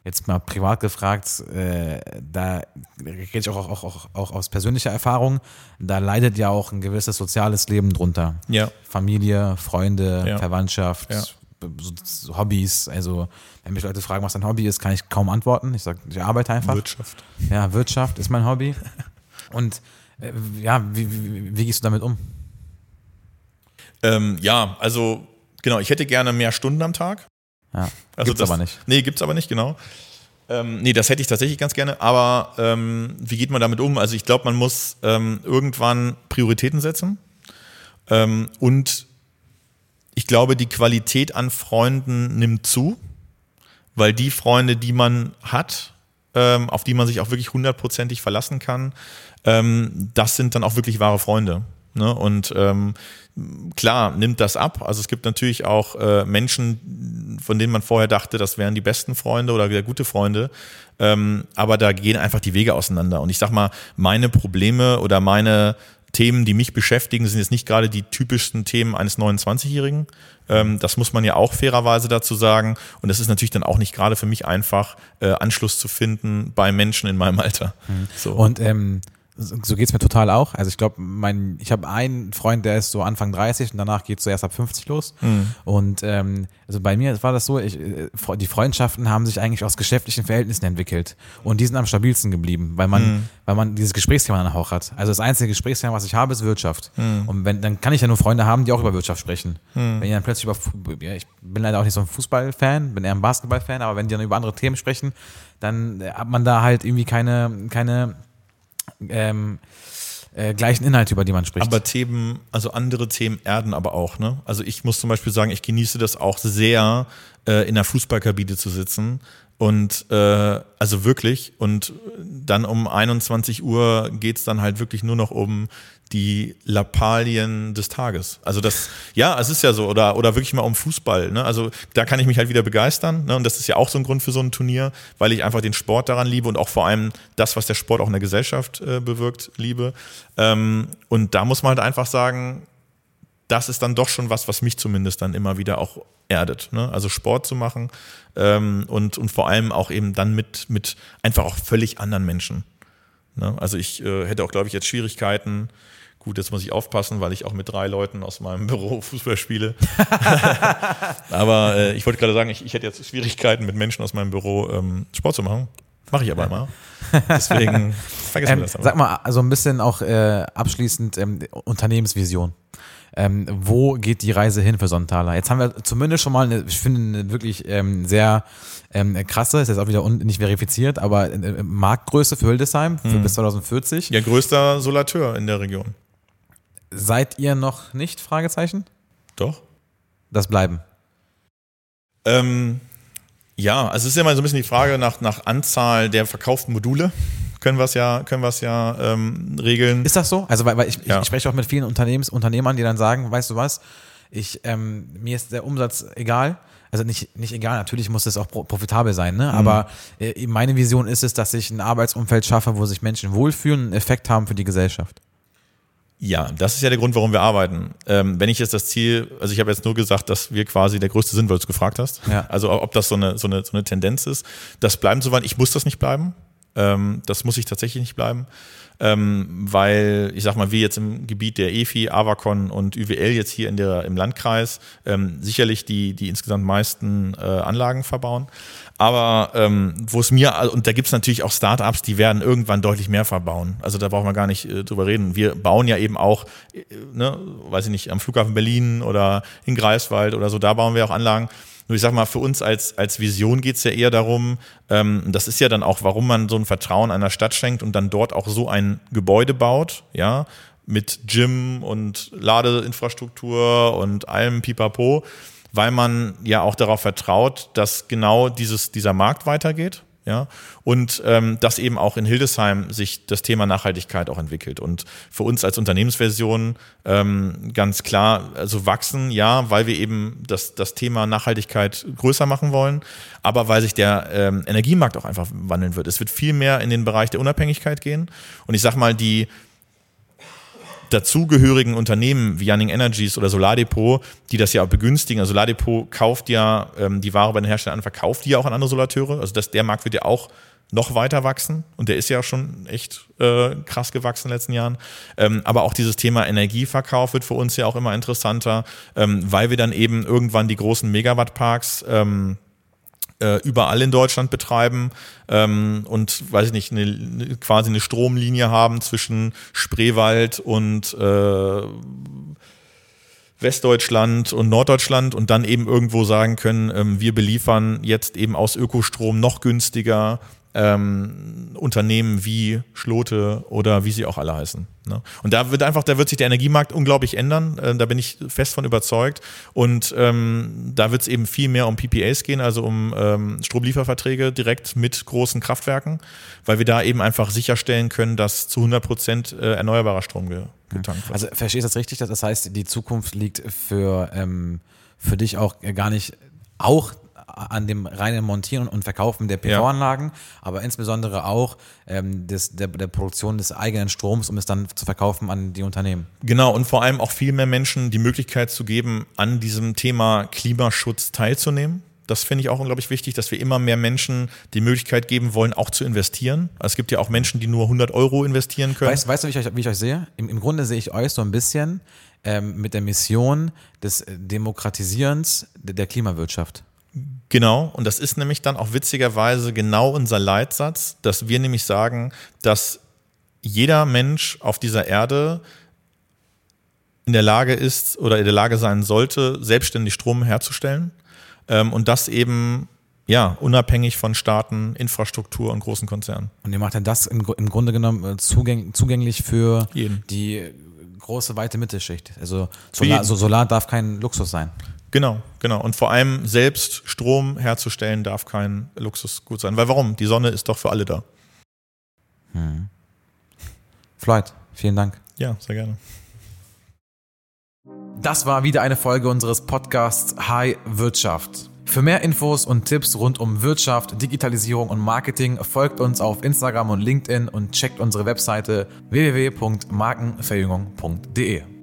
Jetzt mal privat gefragt, äh, da rede ich auch, auch, auch, auch aus persönlicher Erfahrung, da leidet ja auch ein gewisses soziales Leben drunter. Ja. Familie, Freunde, ja. Verwandtschaft, ja. Hobbys. Also, wenn mich Leute fragen, was dein Hobby ist, kann ich kaum antworten. Ich sage, ich arbeite einfach. Wirtschaft. Ja, Wirtschaft ist mein Hobby. Und äh, ja, wie, wie, wie, gehst du damit um? Ähm, ja, also genau, ich hätte gerne mehr Stunden am Tag. Ja, also gibt's das, aber nicht. Nee, gibt's aber nicht, genau. Ähm, nee, das hätte ich tatsächlich ganz gerne. Aber ähm, wie geht man damit um? Also ich glaube, man muss ähm, irgendwann Prioritäten setzen ähm, und ich glaube, die Qualität an Freunden nimmt zu, weil die Freunde, die man hat, ähm, auf die man sich auch wirklich hundertprozentig verlassen kann, ähm, das sind dann auch wirklich wahre Freunde. Ne? Und ähm, klar, nimmt das ab. Also es gibt natürlich auch äh, Menschen, von denen man vorher dachte, das wären die besten Freunde oder sehr gute Freunde. Ähm, aber da gehen einfach die Wege auseinander. Und ich sag mal, meine Probleme oder meine Themen, die mich beschäftigen, sind jetzt nicht gerade die typischsten Themen eines 29-Jährigen. Ähm, das muss man ja auch fairerweise dazu sagen. Und es ist natürlich dann auch nicht gerade für mich einfach, äh, Anschluss zu finden bei Menschen in meinem Alter. Mhm. So. Und ähm, so geht's mir total auch. Also ich glaube, mein, ich habe einen Freund, der ist so Anfang 30 und danach geht's so erst ab 50 los. Mhm. Und ähm, also bei mir war das so, ich, äh, die Freundschaften haben sich eigentlich aus geschäftlichen Verhältnissen entwickelt und die sind am stabilsten geblieben, weil man, mhm. weil man dieses Gesprächsthema dann auch hat. Also das einzige Gesprächsthema, was ich habe, ist Wirtschaft. Mhm. Und wenn, dann kann ich ja nur Freunde haben, die auch über Wirtschaft sprechen. Mhm. Wenn die dann plötzlich über, ja, ich bin leider auch nicht so ein Fußballfan, bin eher ein Basketballfan, aber wenn die dann über andere Themen sprechen, dann hat man da halt irgendwie keine, keine ähm, äh, gleichen Inhalte, über die man spricht. Aber Themen, also andere Themen erden aber auch, ne? Also ich muss zum Beispiel sagen, ich genieße das auch sehr, äh, in der Fußballkabine zu sitzen und äh, also wirklich, und dann um 21 Uhr geht's dann halt wirklich nur noch um die Lappalien des Tages. Also das, ja, es ist ja so, oder, oder wirklich mal um Fußball. Ne? Also da kann ich mich halt wieder begeistern. Ne? Und das ist ja auch so ein Grund für so ein Turnier, weil ich einfach den Sport daran liebe und auch vor allem das, was der Sport auch in der Gesellschaft äh, bewirkt, liebe. Ähm, und da muss man halt einfach sagen, das ist dann doch schon was, was mich zumindest dann immer wieder auch erdet. Ne? Also Sport zu machen ähm, und, und vor allem auch eben dann mit, mit einfach auch völlig anderen Menschen. Ne? Also ich äh, hätte auch, glaube ich, jetzt Schwierigkeiten. Gut, jetzt muss ich aufpassen, weil ich auch mit drei Leuten aus meinem Büro Fußball spiele. Aber äh, ich wollte gerade sagen, ich, ich hätte jetzt Schwierigkeiten mit Menschen aus meinem Büro ähm, Sport zu machen. Mache ich aber immer. Deswegen vergessen ähm, wir das aber. Sag mal, also ein bisschen auch äh, abschließend ähm, Unternehmensvision. Ähm, wo geht die Reise hin für Sonntaler? Jetzt haben wir zumindest schon mal, eine, ich finde, eine wirklich ähm, sehr ähm, krasse, ist jetzt auch wieder nicht verifiziert, aber äh, Marktgröße für Hildesheim für hm. bis 2040. Ja, größter Solateur in der Region. Seid ihr noch nicht? Fragezeichen? Doch. Das bleiben. Ähm, ja, also es ist ja mal so ein bisschen die Frage nach, nach Anzahl der verkauften Module. Können wir es ja, können wir es ja ähm, regeln. Ist das so? Also weil, weil ich, ja. ich spreche auch mit vielen Unternehmens, Unternehmern, die dann sagen, weißt du was, ich, ähm, mir ist der Umsatz egal. Also nicht, nicht egal, natürlich muss es auch profitabel sein, ne? Mhm. aber äh, meine Vision ist es, dass ich ein Arbeitsumfeld schaffe, wo sich Menschen wohlfühlen und einen Effekt haben für die Gesellschaft. Ja, das ist ja der Grund, warum wir arbeiten. Ähm, wenn ich jetzt das Ziel, also ich habe jetzt nur gesagt, dass wir quasi der größte sind, weil du es gefragt hast. Ja. Also ob das so eine, so, eine, so eine Tendenz ist. Das bleiben so weit. Ich muss das nicht bleiben. Ähm, das muss ich tatsächlich nicht bleiben ähm, weil ich sag mal, wir jetzt im Gebiet der EFI, Avacon und UWL jetzt hier in der, im Landkreis ähm, sicherlich die, die insgesamt meisten äh, Anlagen verbauen. Aber ähm, wo es mir, und da gibt es natürlich auch Startups, die werden irgendwann deutlich mehr verbauen. Also da brauchen wir gar nicht äh, drüber reden. Wir bauen ja eben auch, äh, ne, weiß ich nicht, am Flughafen Berlin oder in Greifswald oder so, da bauen wir auch Anlagen nur ich sag mal, für uns als, als Vision geht's ja eher darum, ähm, das ist ja dann auch, warum man so ein Vertrauen einer Stadt schenkt und dann dort auch so ein Gebäude baut, ja, mit Gym und Ladeinfrastruktur und allem Pipapo, weil man ja auch darauf vertraut, dass genau dieses, dieser Markt weitergeht ja, und ähm, dass eben auch in Hildesheim sich das Thema Nachhaltigkeit auch entwickelt. Und für uns als Unternehmensversion ähm, ganz klar, also wachsen, ja, weil wir eben das, das Thema Nachhaltigkeit größer machen wollen, aber weil sich der ähm, Energiemarkt auch einfach wandeln wird. Es wird viel mehr in den Bereich der Unabhängigkeit gehen. Und ich sag mal, die dazugehörigen Unternehmen wie Yanning Energies oder Solardepot, die das ja auch begünstigen. Also Solardepot kauft ja ähm, die Ware bei den Herstellern an, verkauft die ja auch an andere Solateure. Also das, der Markt wird ja auch noch weiter wachsen und der ist ja schon echt äh, krass gewachsen in den letzten Jahren. Ähm, aber auch dieses Thema Energieverkauf wird für uns ja auch immer interessanter, ähm, weil wir dann eben irgendwann die großen Megawattparks ähm, äh, überall in Deutschland betreiben ähm, und weiß ich nicht, eine, quasi eine Stromlinie haben zwischen Spreewald und äh, Westdeutschland und Norddeutschland und dann eben irgendwo sagen können, ähm, wir beliefern jetzt eben aus Ökostrom noch günstiger ähm, Unternehmen wie Schlote oder wie sie auch alle heißen. Ne? Und da wird einfach, da wird sich der Energiemarkt unglaublich ändern. Äh, da bin ich fest von überzeugt. Und ähm, da wird es eben viel mehr um PPAs gehen, also um ähm, Stromlieferverträge direkt mit großen Kraftwerken, weil wir da eben einfach sicherstellen können, dass zu 100 Prozent äh, erneuerbarer Strom getankt wird. Also verstehst du das richtig? Das heißt, die Zukunft liegt für, ähm, für dich auch gar nicht auch an dem reinen Montieren und Verkaufen der PV-Anlagen, ja. aber insbesondere auch ähm, des, der, der Produktion des eigenen Stroms, um es dann zu verkaufen an die Unternehmen. Genau, und vor allem auch viel mehr Menschen die Möglichkeit zu geben, an diesem Thema Klimaschutz teilzunehmen. Das finde ich auch unglaublich wichtig, dass wir immer mehr Menschen die Möglichkeit geben wollen, auch zu investieren. Also es gibt ja auch Menschen, die nur 100 Euro investieren können. Weißt, weißt du, wie ich, euch, wie ich euch sehe? Im, Im Grunde sehe ich euch so ein bisschen ähm, mit der Mission des Demokratisierens der Klimawirtschaft. Genau, und das ist nämlich dann auch witzigerweise genau unser Leitsatz, dass wir nämlich sagen, dass jeder Mensch auf dieser Erde in der Lage ist oder in der Lage sein sollte, selbstständig Strom herzustellen ähm, und das eben ja, unabhängig von Staaten, Infrastruktur und großen Konzernen. Und ihr macht dann das im, im Grunde genommen äh, zugäng, zugänglich für Jeden. die große, weite Mittelschicht. Also Solar, also Solar darf kein Luxus sein. Genau, genau. Und vor allem selbst Strom herzustellen darf kein Luxusgut sein. Weil warum? Die Sonne ist doch für alle da. Hm. Floyd, vielen Dank. Ja, sehr gerne. Das war wieder eine Folge unseres Podcasts High Wirtschaft. Für mehr Infos und Tipps rund um Wirtschaft, Digitalisierung und Marketing folgt uns auf Instagram und LinkedIn und checkt unsere Webseite www.markenverjüngung.de.